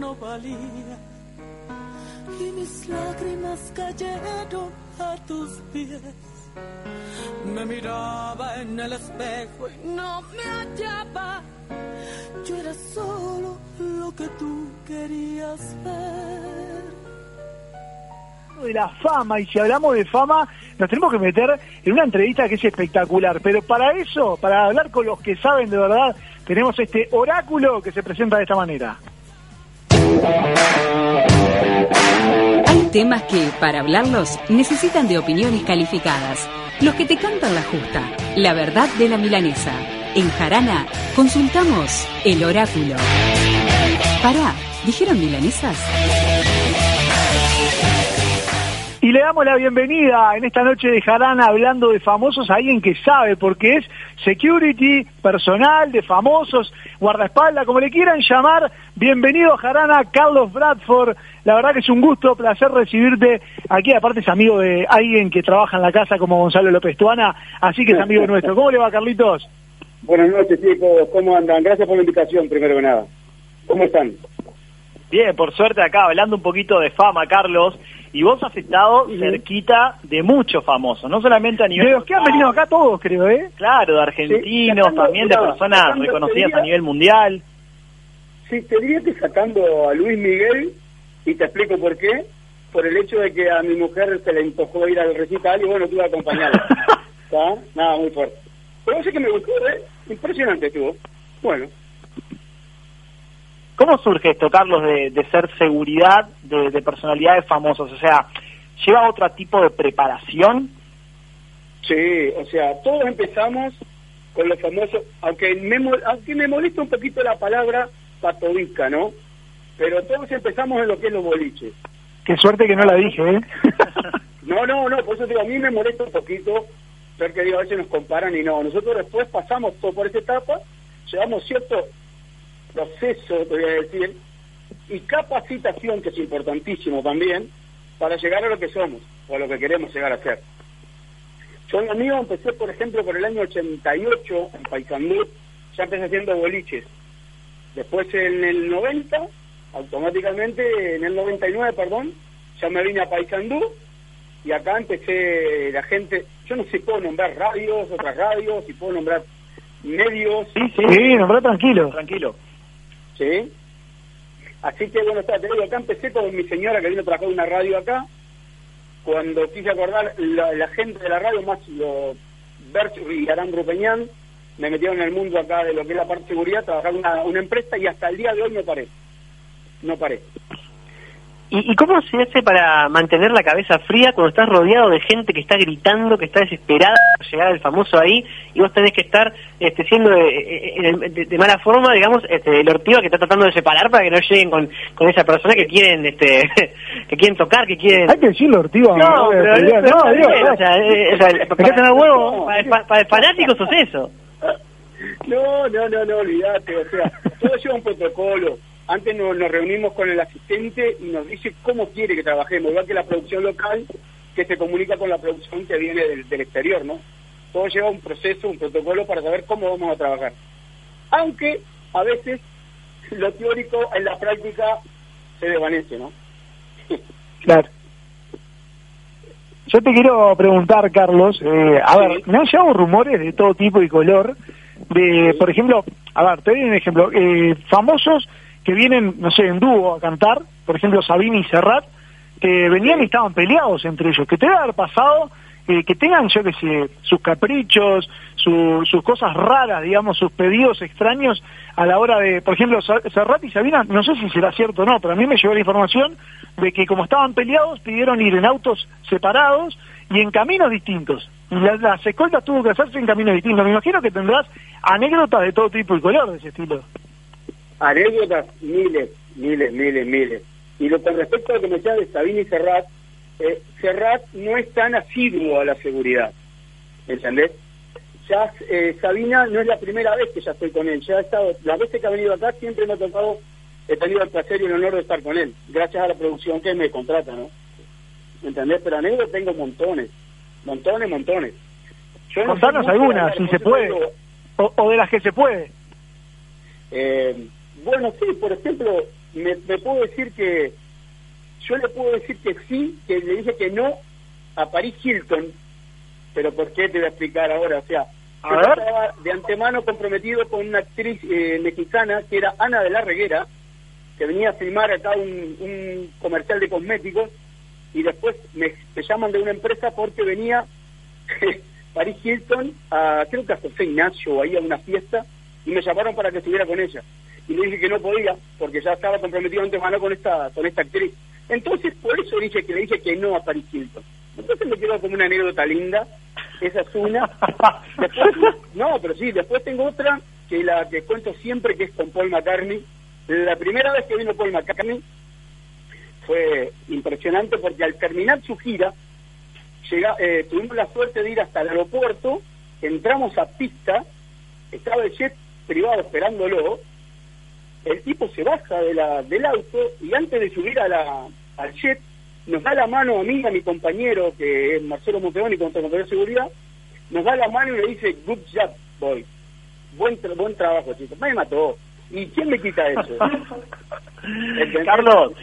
No valía y mis lágrimas cayeron a tus pies. Me miraba en el espejo y no me hallaba. Yo era solo lo que tú querías ver. de la fama y si hablamos de fama nos tenemos que meter en una entrevista que es espectacular pero para eso para hablar con los que saben de verdad tenemos este oráculo que se presenta de esta manera Hay temas que, para hablarlos, necesitan de opiniones calificadas. Los que te cantan la justa, la verdad de la milanesa. En Jarana, consultamos el oráculo. Pará, ¿dijeron milanesas? Y le damos la bienvenida en esta noche de Jarana hablando de famosos a alguien que sabe porque es security personal de famosos, guardaespaldas, como le quieran llamar. Bienvenido Jarana, Carlos Bradford. La verdad que es un gusto, placer recibirte aquí. Aparte es amigo de alguien que trabaja en la casa como Gonzalo López Tuana, así que es amigo nuestro. ¿Cómo le va, Carlitos? Buenas noches, chicos. ¿Cómo andan? Gracias por la invitación, primero que nada. ¿Cómo están? Bien, por suerte acá, hablando un poquito de fama, Carlos, y vos has estado cerquita de muchos famosos, no solamente a nivel... De los que han venido acá todos, creo, ¿eh? Claro, de argentinos, también de personas reconocidas a nivel mundial. Sí, te diría que sacando a Luis Miguel, y te explico por qué, por el hecho de que a mi mujer se le empujó ir al recital y bueno, tuve que acompañarla. Nada, muy fuerte. Pero sé que me gustó, ¿eh? Impresionante estuvo. Bueno. ¿Cómo surge esto, Carlos, de, de ser seguridad de, de personalidades famosas? O sea, ¿lleva otro tipo de preparación? Sí, o sea, todos empezamos con los famosos, aunque me, aunque me molesta un poquito la palabra patovica, ¿no? Pero todos empezamos en lo que es los boliches. Qué suerte que no la dije, ¿eh? No, no, no, por eso digo, a mí me molesta un poquito, porque digo, a veces nos comparan y no. Nosotros después pasamos todo por esa etapa, llevamos cierto proceso, te voy a decir, y capacitación, que es importantísimo también, para llegar a lo que somos, o a lo que queremos llegar a ser. Yo en lo mío empecé, por ejemplo, por el año 88, en Paysandú, ya empecé haciendo boliches. Después en el 90, automáticamente, en el 99, perdón, ya me vine a Paysandú y acá empecé la gente, yo no sé si puedo nombrar radios, otras radios, si puedo nombrar medios. Sí, sí, nombrá tranquilo. Tranquilo. Sí. Así que bueno, está, te digo, acá empecé con mi señora que vino a trabajar una radio acá. Cuando quise acordar, la, la gente de la radio, más lo Bert y Arandro Peñán, me metieron en el mundo acá de lo que es la parte de seguridad, trabajar una, una empresa y hasta el día de hoy no paré. No paré. ¿Y, ¿Y cómo se hace para mantener la cabeza fría cuando estás rodeado de gente que está gritando, que está desesperada por llegar el famoso ahí, y vos tenés que estar este, siendo de, de- de- de mala forma, digamos, este, el ortigo que está tratando de separar para que no lleguen con, con esa persona que quieren este que quieren tocar, que quieren... Hay que decirlo, Ortigo. No, pero, eh, para el fanático sos eso. No, no, no, no, olvídate, o sea, todo lleva un protocolo. Antes nos, nos reunimos con el asistente y nos dice cómo quiere que trabajemos, igual que la producción local que se comunica con la producción que viene del, del exterior, ¿no? Todo lleva un proceso, un protocolo para saber cómo vamos a trabajar. Aunque a veces lo teórico en la práctica se desvanece, ¿no? Claro. Yo te quiero preguntar, Carlos, eh, a ver, me han llegado rumores de todo tipo y color, de, por ejemplo, a ver, te doy un ejemplo, eh, famosos que vienen, no sé, en dúo a cantar, por ejemplo, Sabine y Serrat, que venían y estaban peleados entre ellos, que te debe haber pasado, eh, que tengan, yo qué sé, sus caprichos, su- sus cosas raras, digamos, sus pedidos extraños a la hora de, por ejemplo, Serrat y Sabina, no sé si será cierto o no, pero a mí me llegó la información de que como estaban peleados, pidieron ir en autos separados y en caminos distintos. Y la- las escoltas tuvo que hacerse en caminos distintos. Me imagino que tendrás anécdotas de todo tipo y color de ese estilo. Anécdotas miles, miles, miles, miles. Y lo con respecto a lo que me decías de Sabine y Serrat, eh, Serrat no es tan asiduo a la seguridad, ¿entendés? Ya eh, Sabina no es la primera vez que ya estoy con él, ya he estado, las veces que ha venido acá siempre me ha tocado, he tenido el placer y el honor de estar con él, gracias a la producción que me contrata, ¿no? ¿Entendés? Pero anécdotas tengo montones, montones, montones. Yo no Contanos de algunas, si se puede, o, o de las que se puede. eh, bueno, sí, por ejemplo, me, me puedo decir que yo le puedo decir que sí, que le dije que no a Paris Hilton, pero ¿por qué te voy a explicar ahora? O sea, A yo ver. estaba de antemano comprometido con una actriz eh, mexicana que era Ana de la Reguera, que venía a filmar acá un, un comercial de cosméticos y después me, me llaman de una empresa porque venía Paris Hilton a, creo que a José Ignacio o ahí a una fiesta y me llamaron para que estuviera con ella y le dije que no podía porque ya estaba comprometido antemano con esta con esta actriz. Entonces por eso dije que le dije que no a Paris Hilton. Entonces me quedó como una anécdota linda esa es una. Después, no pero sí después tengo otra que la que cuento siempre que es con Paul McCartney. La primera vez que vino Paul McCartney fue impresionante porque al terminar su gira llega, eh, tuvimos la suerte de ir hasta el aeropuerto, entramos a pista, estaba el jet privado esperándolo, el tipo se baja de la, del auto y antes de subir a la, al jet nos da la mano a mí, a mi compañero, que es Marcelo Monteoni, compañero de seguridad, nos da la mano y le dice, good job, boy. Buen, tra- buen trabajo, chicos. Me mató. ¿Y quién me quita eso? Carlos,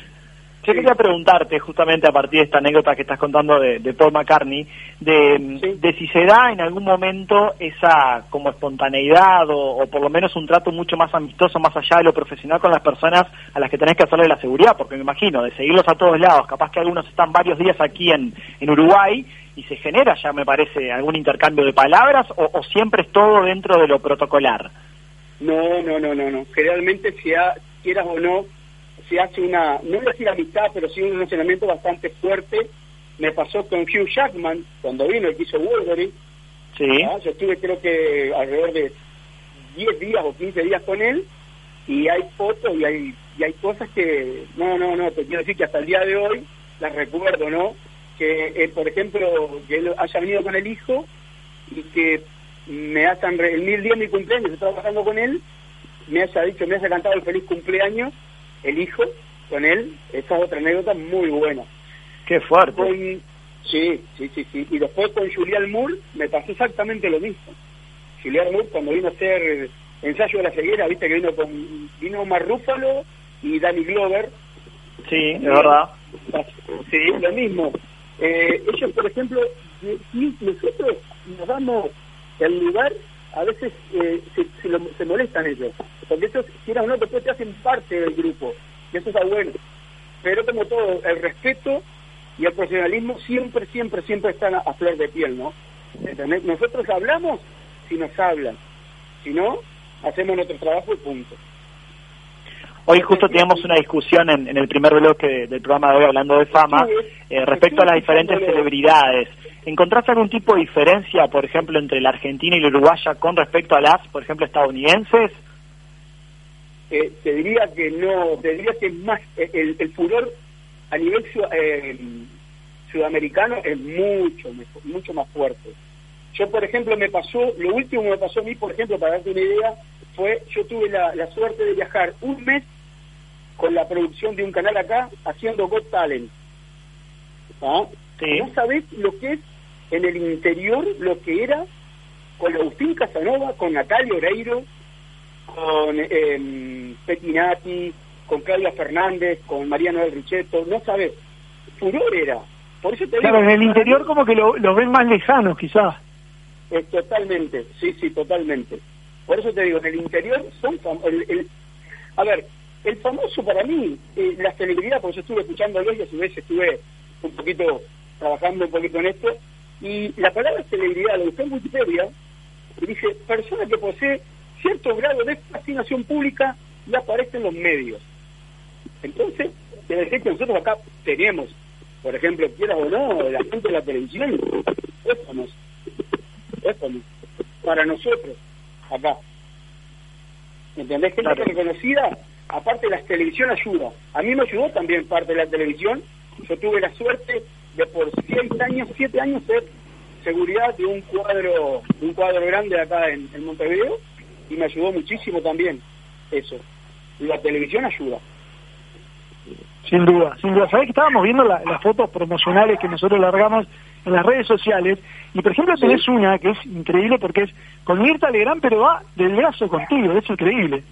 yo quería preguntarte justamente a partir de esta anécdota que estás contando de, de Paul McCartney, de, de si se da en algún momento esa como espontaneidad o, o por lo menos un trato mucho más amistoso, más allá de lo profesional con las personas a las que tenés que hacerle la seguridad, porque me imagino, de seguirlos a todos lados, capaz que algunos están varios días aquí en, en Uruguay y se genera ya, me parece, algún intercambio de palabras o, o siempre es todo dentro de lo protocolar. No, no, no, no, no. Generalmente, si ha- quieras o no, se hace una, no voy a decir amistad, pero sí un relacionamiento bastante fuerte. Me pasó con Hugh Jackman cuando vino, el que hizo Wolverine. Sí. Ah, Yo estuve creo que alrededor de 10 días o 15 días con él y hay fotos y hay, y hay cosas que, no, no, no, te quiero decir que hasta el día de hoy las recuerdo, ¿no? Que, eh, por ejemplo, que él haya venido con el hijo y que me hayan, el mil día de mi cumpleaños, yo trabajando con él, me haya dicho, me haya cantado el feliz cumpleaños, el hijo, con él, esa es otra anécdota muy buena. Qué fuerte. Con, sí, sí, sí, sí. Y después con Julián Moore me pasó exactamente lo mismo. Julián Moore cuando vino a hacer ensayo de la ceguera, viste que vino con vino Omar Rúfalo y Danny Glover. Sí, es verdad. Sí, lo mismo. Eh, ellos, por ejemplo, nosotros nos damos el lugar, a veces eh, se, se, lo- se molestan ellos, porque ellos, quieran o no, después te hacen parte del grupo, y eso está bueno. Pero como todo, el respeto y el profesionalismo siempre, siempre, siempre están a, a flor de piel, ¿no? ¿Entendés? Nosotros hablamos si nos hablan, si no, hacemos nuestro trabajo y punto. Hoy justo teníamos una discusión en, en el primer bloque del programa de hoy hablando de fama eh, respecto a las diferentes celebridades. ¿Encontraste algún tipo de diferencia, por ejemplo, entre la Argentina y la Uruguaya con respecto a las, por ejemplo, estadounidenses? Eh, te diría que no, te diría que es más, eh, el, el furor a nivel eh, sudamericano es mucho, mucho más fuerte. Yo, por ejemplo, me pasó, lo último que me pasó a mí, por ejemplo, para darte una idea, fue, yo tuve la, la suerte de viajar un mes con la producción de un canal acá haciendo Got Talent. ¿Ah? No sabés lo que es en el interior, lo que era con Agustín Casanova, con Natalia Oreiro, con eh, Pettinati, con Claudia Fernández, con Mariano del Richetto, no sabes, furor era. Por eso te Claro, digo, en el interior como que lo, lo ven más lejanos quizás. eh, totalmente, sí, sí, totalmente. Por eso te digo, en el interior son el, el- a ver, el famoso para mí, eh, la celebridad, porque yo estuve escuchándolos y a su vez estuve un poquito trabajando un poquito en esto, y la palabra celebridad lo busqué en Wikipedia y dice persona que posee cierto grado de fascinación pública y aparece en los medios. Entonces, te decir que nosotros acá tenemos, por ejemplo, quieras o no, la gente de la televisión. Es famoso. Para nosotros, acá. ¿Entendés? Gente reconocida, aparte la televisión ayuda. A mí me ayudó también parte de la televisión. Yo tuve la suerte de por seis años, siete años ser seguridad de un cuadro, de un cuadro grande acá en, en Montevideo y me ayudó muchísimo también eso. La televisión ayuda. Sin duda, sin duda. Sabés que estábamos viendo la- las fotos promocionales que nosotros largamos en las redes sociales y por ejemplo tenés una que es increíble porque es con Mirta Legrand pero va del brazo contigo, es increíble.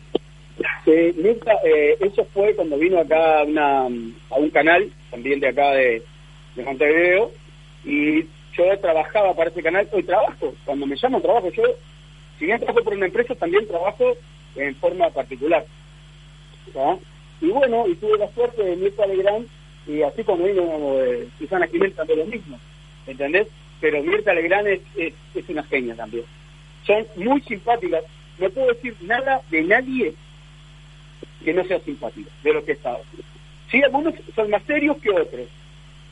Sí, Mirta, eh, eso fue cuando vino acá a, una, a un canal, también de acá de, de Montevideo, y yo trabajaba para ese canal, hoy trabajo, cuando me llaman trabajo, yo, si bien trabajo por una empresa, también trabajo en forma particular. Y bueno, y tuve la suerte de Mirta Legrand, y así como vino eh, Susana Jiménez también lo mismo, ¿entendés? Pero Mirta Legrand es, es, una genia también. Son muy simpáticas, no puedo decir nada de nadie que no sea simpático, de lo que he estado. Sí, algunos son más serios que otros,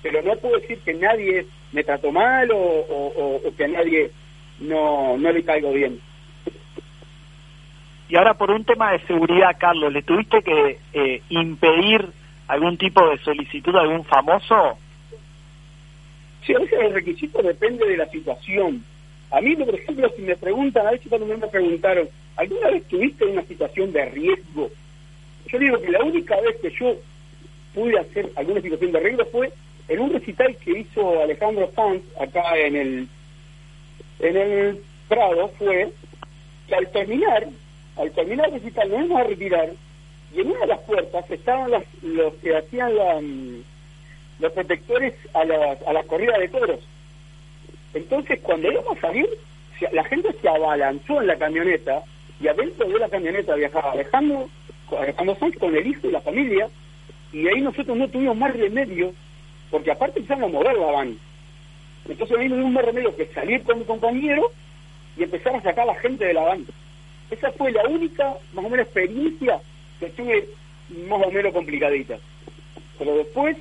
pero no puedo decir que nadie me trató mal o que a nadie no, no le caigo bien. Y ahora por un tema de seguridad, Carlos, ¿le tuviste que eh, impedir algún tipo de solicitud a algún famoso? Sí, a veces el requisito depende de la situación. A mí, por ejemplo, si me preguntan, a veces cuando me preguntaron, ¿alguna vez tuviste una situación de riesgo? Yo digo que la única vez que yo pude hacer alguna situación de riesgo fue en un recital que hizo Alejandro Sanz acá en el en el Prado fue que al terminar al terminar el recital nos íbamos a retirar y en una de las puertas estaban las, los que hacían la, mm, los protectores a las, a las corridas de toros. Entonces, cuando íbamos a salir, la gente se abalanzó en la camioneta y adentro de la camioneta viajaba Alejandro, Alejandro Sanz con el hijo y la familia y ahí nosotros no tuvimos más remedio porque aparte empezaron a mover la van. Entonces ahí no tuvimos más remedio que salir con mi compañero y empezar a sacar a la gente de la van. Esa fue la única, más o menos, experiencia que tuve más o menos complicadita. Pero después,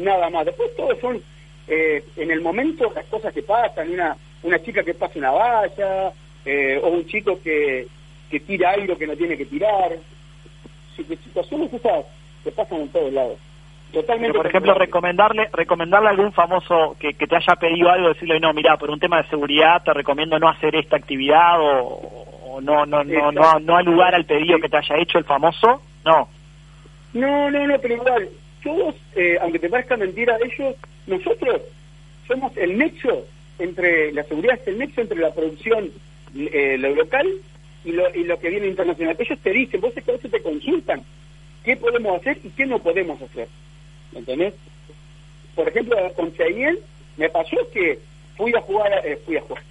nada más. Después todos son, eh, en el momento, las cosas que pasan, una una chica que pasa una valla, eh, o un chico que, que tira algo que no tiene que tirar. Situaciones esas que pasan en todos lados. Totalmente. Pero, por ejemplo, recomendarle recomendarle a algún famoso que, que te haya pedido algo, decirle, no, mira, por un tema de seguridad te recomiendo no hacer esta actividad o, o no, no, no, no, no al lugar al pedido que te haya hecho el famoso, no. No, no, no, pero igual, todos, eh, aunque te parezca mentira, ellos, nosotros somos el nexo entre, la seguridad es el nexo entre la producción, eh, lo local y lo, y lo que viene internacional. Ellos te dicen, vos es que a veces te consultan qué podemos hacer y qué no podemos hacer. ¿Me ¿Entendés? Por ejemplo, con Cheyenne me pasó que fui a jugar, eh, fui a jugar,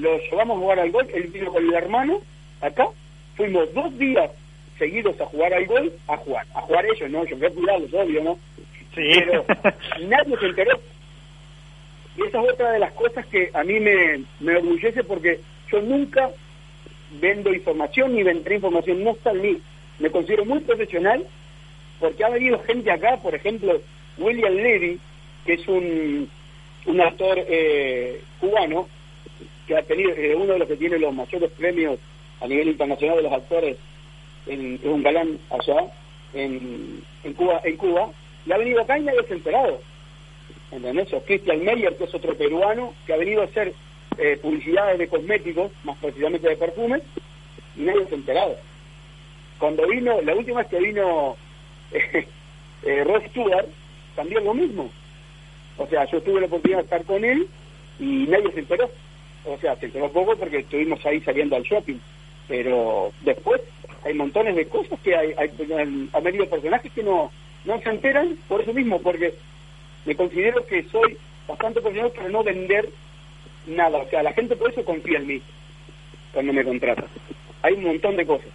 lo llevamos a jugar al golf, él vino con el hermano acá, fuimos dos días seguidos a jugar al golf, a jugar, a jugar ellos, ¿no? Yo fui a cuidarlos, obvio, ¿no? Sí. Pero nadie se enteró. Y esa es otra de las cosas que a mí me, me orgullece porque yo nunca vendo información ni vendré información, no está en mí. me considero muy profesional porque ha venido gente acá, por ejemplo, William Levy, que es un, un actor eh, cubano, que ha tenido, eh, uno de los que tiene los mayores premios a nivel internacional de los actores, en, es un galán allá, en, en Cuba, en Cuba, y ha venido acá y nadie se ha enterado. ¿Entendés? Christian Meyer, que es otro peruano, que ha venido a hacer eh, publicidades de cosméticos, más precisamente de perfumes, y nadie se ha enterado. Cuando vino, la última vez que vino eh, eh, Ross Stewart, también lo mismo. O sea, yo tuve la oportunidad de estar con él y nadie se enteró. O sea, se enteró poco porque estuvimos ahí saliendo al shopping. Pero después hay montones de cosas que hay, hay, hay medio personajes que no, no se enteran por eso mismo, porque me considero que soy bastante profesional para no vender nada. O sea, la gente por eso confía en mí cuando me contrata. Hay un montón de cosas.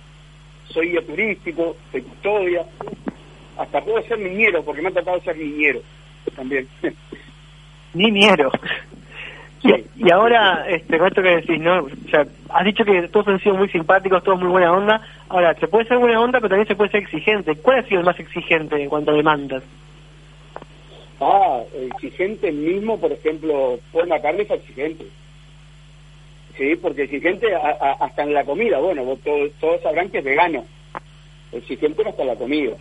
Soy guía turístico, soy custodia, hasta puedo ser niñero, porque me ha tratado de ser niñero también. Niñero. Y, y ahora, este, con esto que decís, ¿no? Has dicho que todos han sido muy simpáticos, todos muy buena onda. Ahora, se puede ser buena onda, pero también se puede ser exigente. ¿Cuál ha sido el más exigente en cuanto a demandas? Ah, exigente mismo, por ejemplo, Paul McCartney es exigente. Sí, porque exigente a- hasta en la comida. Bueno, vos todos, sabrán que es vegano. Exigente hasta la comida.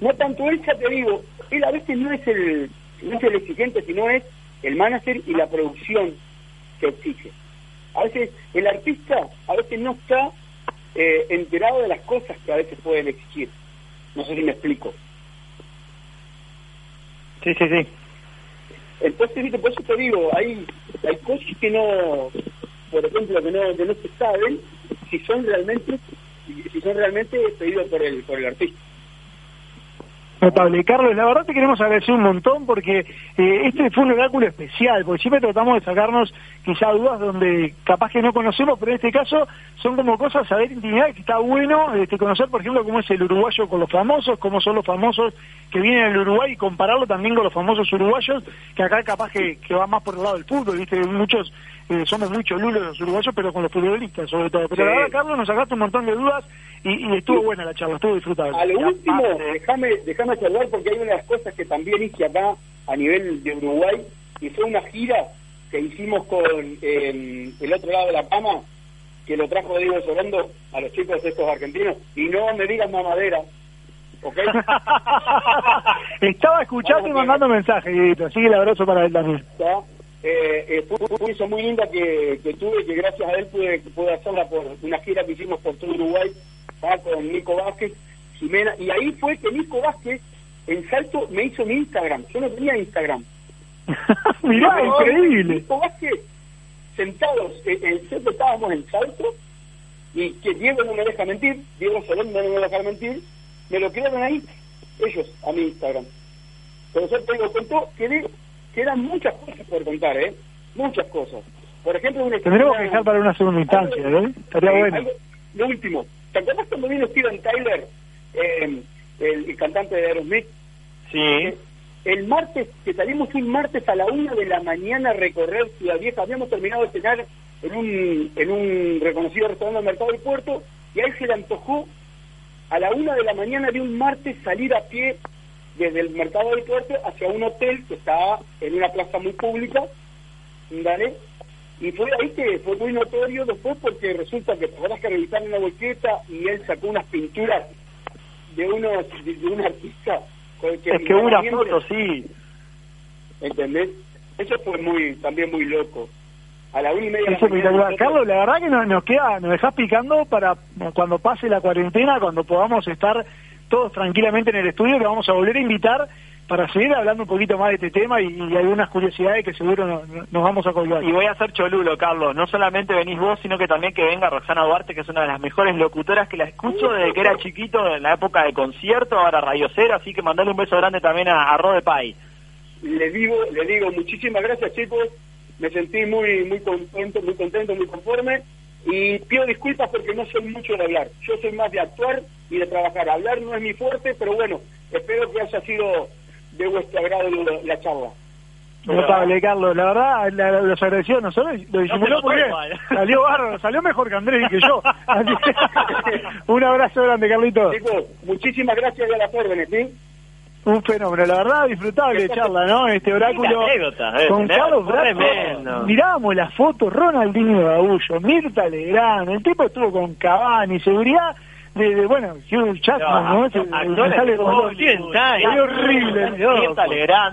No tanto él, ya te digo, él a veces no es el, no es el exigente, sino es el manager y la producción que exige. A veces el artista a veces no está eh, enterado de las cosas que a veces pueden exigir. No sé si me explico. Sí, sí, sí. Entonces, ¿viste? por eso te digo, hay, hay cosas que no, por ejemplo, que no, que no se saben si son realmente, si son realmente pedidos por el, por el artista. Notable. Carlos, la verdad te queremos agradecer un montón porque eh, este fue un oráculo especial, porque siempre tratamos de sacarnos quizá dudas donde capaz que no conocemos, pero en este caso son como cosas, saber intimidad, que está bueno este, conocer, por ejemplo, cómo es el uruguayo con los famosos, cómo son los famosos que vienen al Uruguay y compararlo también con los famosos uruguayos, que acá capaz que, que va más por el lado del fútbol, ¿viste? Muchos eh, somos muy cholulos los uruguayos, pero con los futbolistas sobre todo. Pero Sí. la verdad, Carlos, nos sacaste un montón de dudas y, y estuvo buena la charla, estuvo disfrutable. A lo último, déjame saludar porque hay una de las cosas que también hice acá a nivel de Uruguay y fue una gira que hicimos con eh, el otro lado de la cama que lo trajo Diego Sorando a los chicos estos argentinos y no me digas mamadera, ¿ok? Estaba escuchando y mandando mensajes, Dieguito, así que el abrazo para él también. Eh, eh, fue una experiencia muy linda que, que tuve, que gracias a él pude, pude hacerla por una gira que hicimos por todo Uruguay, con Nico Vázquez, Jimena, y ahí fue que Nico Vázquez en Salto me hizo mi Instagram, yo no tenía Instagram. Mirá, increíble. Nico Vázquez, sentados en el set estábamos en Salto, y que Diego no me deja mentir, Diego Solón no me deja mentir, me lo crearon ahí, ellos, a mi Instagram. Pero yo te digo, contó, quedé, quedan muchas cosas por contar, ¿eh? Muchas cosas. Por ejemplo, una Tendremos que dejar para una segunda instancia, ¿eh? Estaría bueno. algo- Lo último, ¿te acuerdas cuando vino Steven Tyler, eh, el, el cantante de Aerosmith? Sí. El martes, que salimos un martes a la una de la mañana a recorrer Ciudad Vieja, habíamos terminado de cenar en un, en un reconocido restaurante del Mercado del Puerto, y a él se le antojó a la una de la mañana de un martes salir a pie desde el Mercado del Puerto hacia un hotel que estaba en una plaza muy pública, ¿vale? Y fue ahí que fue muy notorio después porque resulta que acuerdas que revisaron una bolqueta y él sacó unas pinturas de unos de, de un artista con el que Es que una foto, sí. ¿entendés? Eso fue muy también muy loco. A la una y media la nosotros- Carlos, la verdad que nos, nos queda, nos dejás picando para cuando pase la cuarentena, cuando podamos estar todos tranquilamente en el estudio, que vamos a volver a invitar para seguir hablando un poquito más de este tema y, y algunas curiosidades que seguro no- no- nos vamos a colgar. Y voy a hacer cholulo, Carlos. No solamente venís vos, sino que también que venga Roxana Duarte, que es una de las mejores locutoras que la escucho desde que era chiquito en la época de concierto, ahora Radio Cero, así que mandale un beso grande también a, a Rode Pai. le digo, le digo muchísimas gracias chicos, me sentí muy muy contento, muy contento, muy conforme y pido disculpas porque no soy mucho de hablar, yo soy más de actuar y de trabajar, hablar no es mi fuerte, pero bueno, espero que haya sido de vuestro agrado la charla. Notable, Carlos. La verdad, la, los agradeció nosotros, lo disimuló notó muy bien. Salió bárbaro, salió mejor que Andrés y que yo. Así que, un abrazo grande, Carlitos. Chicos, muchísimas gracias y a las órdenes, ¿sí? Un fenómeno, la verdad, disfrutable charla, ¿no? Este oráculo anécdota, eh, con Carlos Brazo. tremendo. Mirábamos las fotos, Ronaldinho Gaullo, Mirta Legrand, el tipo estuvo con Cavani, seguridad de, de, bueno, Hugh Jackman, ¿no? Sale Hollywood, Es horrible,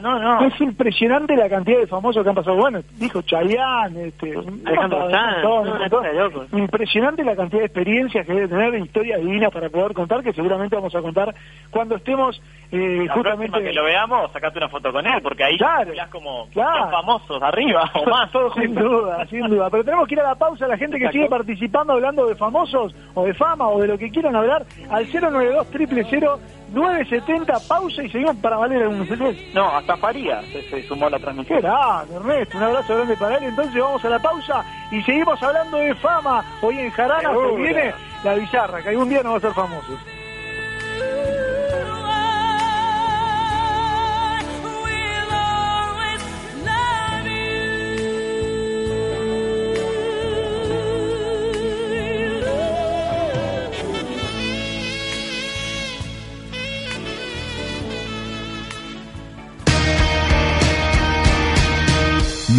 no, no. Es impresionante la cantidad de famosos que han pasado. Bueno, dijo Chayanne, este, Alejandro Sanz, no. Impresionante la cantidad de experiencias que debe tener, de historias divinas para poder contar, que seguramente vamos a contar cuando estemos eh, La justamente... que lo veamos, sacate una foto con él, porque ahí Claro, como claro. famosos arriba o más. Sin duda, sin duda. Pero tenemos que ir a la pausa. La gente que Exacto. sigue participando hablando de famosos o de fama o de lo que quieran hablar al 092 000 970 pausa y seguimos para valer algunos No, hasta Faría se, se sumó a la transmisión. Grande, Ernesto. Un abrazo grande para él. Entonces vamos a la pausa y seguimos hablando de fama. Hoy en Jarana se viene la bizarra, que algún día no va a ser famoso.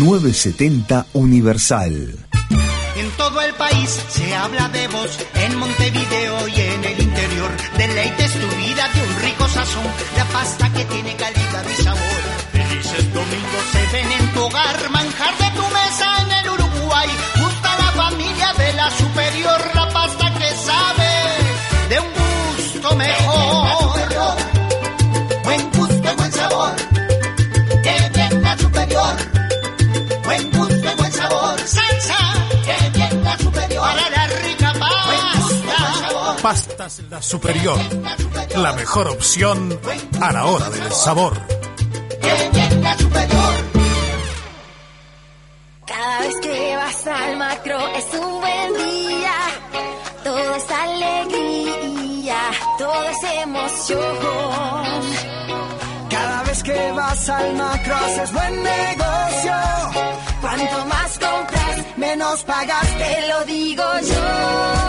...970 Universal. En todo el país se habla de vos, en Montevideo y en el interior. Deleites tu vida de un rico sazón, la pasta que tiene calidad y sabor. Felices domingos se ven en tu hogar, manjar de tu mesa en el Uruguay. Gusta la familia de la superior, Pastas La Superior. La mejor opción a la hora del sabor. Cada vez que vas al macro es un buen día, todo es alegría, todo es emoción. Cada vez que vas al macro haces buen negocio. Cuanto más compras, Menos pagas, te lo digo yo.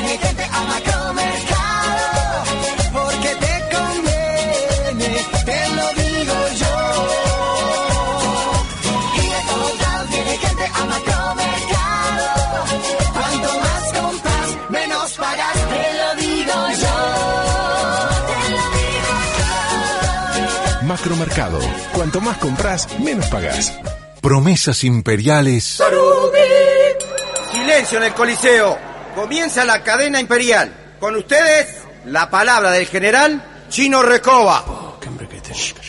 Viene gente a macromercado. Porque te conviene, te lo digo yo. Y de todos lados viene gente a macromercado. Cuanto más compras, menos pagas, Te lo digo yo. Te lo digo yo. Macromercado. Cuanto más compras, menos pagás. Promesas imperiales. Silencio en el Coliseo. Comienza la cadena imperial. Con ustedes, la palabra del general Chino Recoba.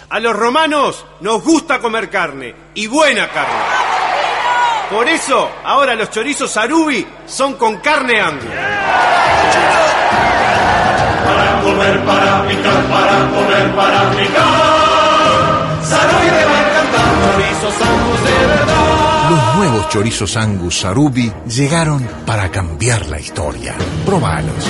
A los romanos nos gusta comer carne, y buena carne. Por eso, ahora los chorizos Sarubi son con carne Angus. Para comer, para picar, para comer, para picar. Sarubi te va a encantar, chorizos Angus. Los nuevos chorizos Angus Sarubi llegaron para cambiar la historia. Probalos.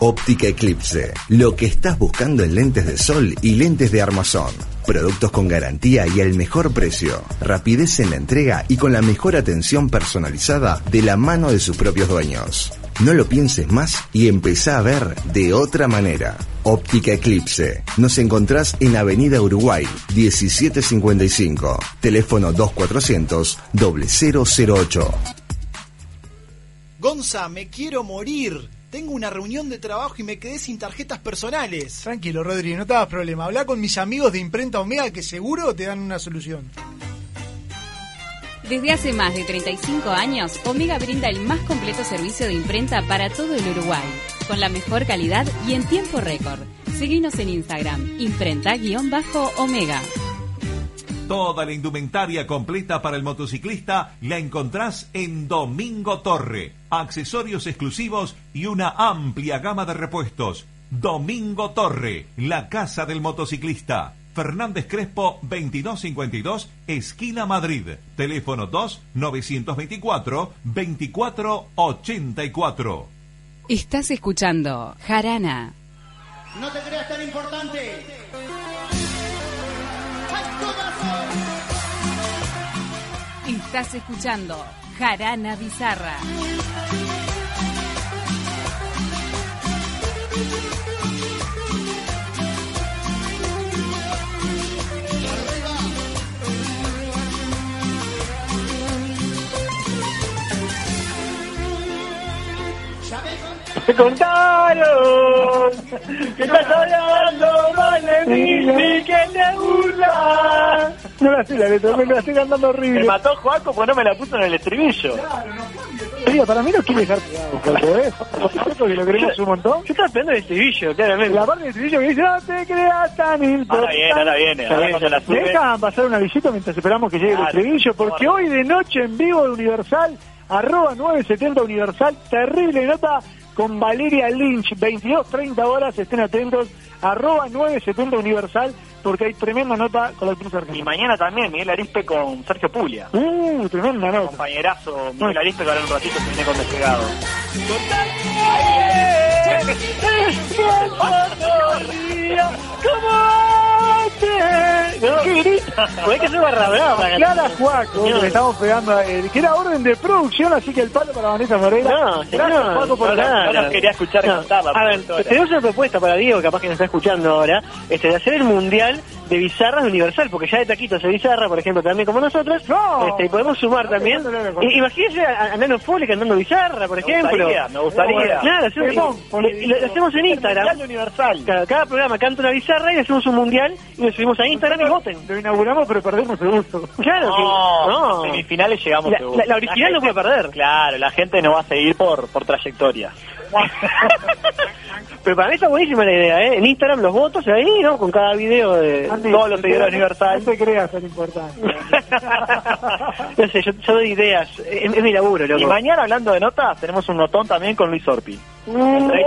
Óptica Eclipse. Lo que estás buscando en lentes de sol y lentes de armazón. Productos con garantía y el mejor precio. Rapidez en la entrega y con la mejor atención personalizada de la mano de sus propios dueños. No lo pienses más y empezá a ver de otra manera. Óptica Eclipse. Nos encontrás en Avenida Uruguay, 1755. Teléfono 2400 008. Gonza, me quiero morir. Tengo una reunión de trabajo y me quedé sin tarjetas personales. Tranquilo, Rodri, no te hagas problema. Habla con mis amigos de Imprenta Omega que seguro te dan una solución. Desde hace más de 35 años, Omega brinda el más completo servicio de imprenta para todo el Uruguay, con la mejor calidad y en tiempo récord. Seguinos en Instagram, imprenta-omega. Toda la indumentaria completa para el motociclista la encontrás en Domingo Torre. Accesorios exclusivos y una amplia gama de repuestos. Domingo Torre, la casa del motociclista. Fernández Crespo 2252, esquina Madrid. Teléfono 2 924 2484. Estás escuchando Jarana. No te creas tan importante. Estás escuchando Jarana Bizarra. ¡Me contaron! ¡Que estás hablando mal de mí! ¡Sí que te burlas! No la sé la letra, me la estoy cantando horrible. Me mató Juaco porque no me la puso en el estribillo. Oiga, para mí no quiere dejar pegado, ¿eh? Porque lo queremos un montón. Yo estaba esperando el estribillo, claramente. La parte del estribillo que dice, no te creas tan importante. Ahora viene, ahora viene. Ahora sube. Dejan pasar una visita mientras esperamos que llegue el estribillo, porque por hoy de noche en vivo de Universal, arroba 970 Universal, terrible nota con Valeria Lynch, 22.30 horas, estén atentos, arroba 970 Universal, porque hay tremenda nota con la Y argentina. mañana también Miguel Arispe con Sergio Puglia. Uh, tremenda nota. Compañerazo Miguel Arispe que ahora un ratito se viene con despegado. ¿Qué grita? Podés que se barra brava. Clara Juaco, que le estamos pegando a él, que era orden de producción, así que el palo para Vanessa Ferreira. No, Gracias, señor. Juaco, por No, la- no, No quería escuchar No. contarla. A ver, tenemos una propuesta para Diego, capaz que nos está escuchando ahora, este, de hacer el mundial de bizarras de Universal, porque ya de Taquito hace bizarra, por ejemplo, también como nosotros. Este, y podemos sumar también. I- Imagínense a, a Nano Fole cantando bizarra, por Me ejemplo. gustaría, me gustaría. Claro, lo, lo hacemos en Instagram. Mundial de Universal. Cada, cada programa canta una bizarra y le hacemos un mundial y lo subimos a Instagram y voten. Lo inauguramos, pero perdemos el gusto. Claro No, no. semifinales llegamos La- la- la original no gente- puede perder. Claro, la gente nos va a seguir por, por trayectoria. Pero para mí está buenísima la idea, ¿eh? En Instagram los votos ahí, ¿no? Con cada video de Andy, todos los seguidores de Universal. No te creas tan importante. no sé, yo, yo doy ideas. Es, es mi laburo, loco. Y mañana, hablando de notas, tenemos un notón también con Luis Orpi. Eh.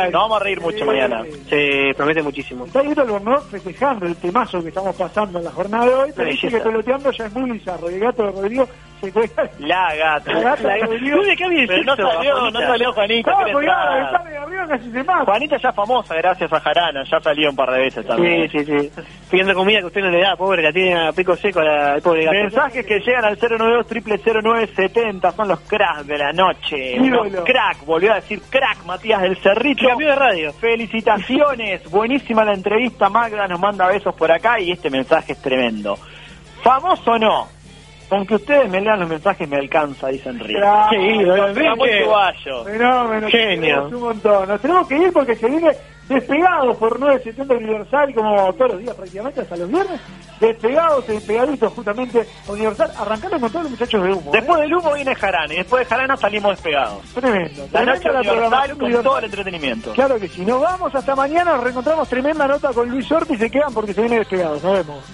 Nos vamos a reír mucho mañana. Se promete muchísimo. Está Guido Albornoz festejando el temazo que estamos pasando en la jornada de hoy, pero dice que peloteando ya es muy bizarro. Y el gato de Rodrigo se cuelga. La gata. La gata de Rodrigo. ¿Dónde cambia el Pero no salió, no Juanita? salió Juanita. De arriba casi se mata. Juanita ya es famosa gracias a Jarana, ya salió un par de veces también. Sí, sí, sí. Pidiendo comida que usted no le da, pobre, la tiene a pico seco la, el pobre gato. Mensajes que llegan al 092 0970 son los cracks de la noche. Unos crack, volvió a decir crack Matías del Cerrito. Cambió de radio. Felicitaciones, buenísima la entrevista. Magda nos manda besos por acá y este mensaje es tremendo. Famoso o no, con que ustedes me lean los mensajes me alcanza, dice Enrique. Claro. Enrique. uruguayo. Fenómeno. Genio. Un montón. Nos tenemos que ir porque se viene despegado por 970 Universal, como todos los días prácticamente, hasta los viernes. Despegados, despegaditos justamente a Universal, arrancando con todos los muchachos de humo. ¿eh? Después del humo viene Jarana y después de Jarana salimos despegados. Tremendo. La noche la universal programación con Universal. todo el entretenimiento. Claro que sí. Nos vamos hasta mañana. Nos reencontramos tremenda nota con Luis Orpi. Se quedan porque se viene despegados. Nos vemos.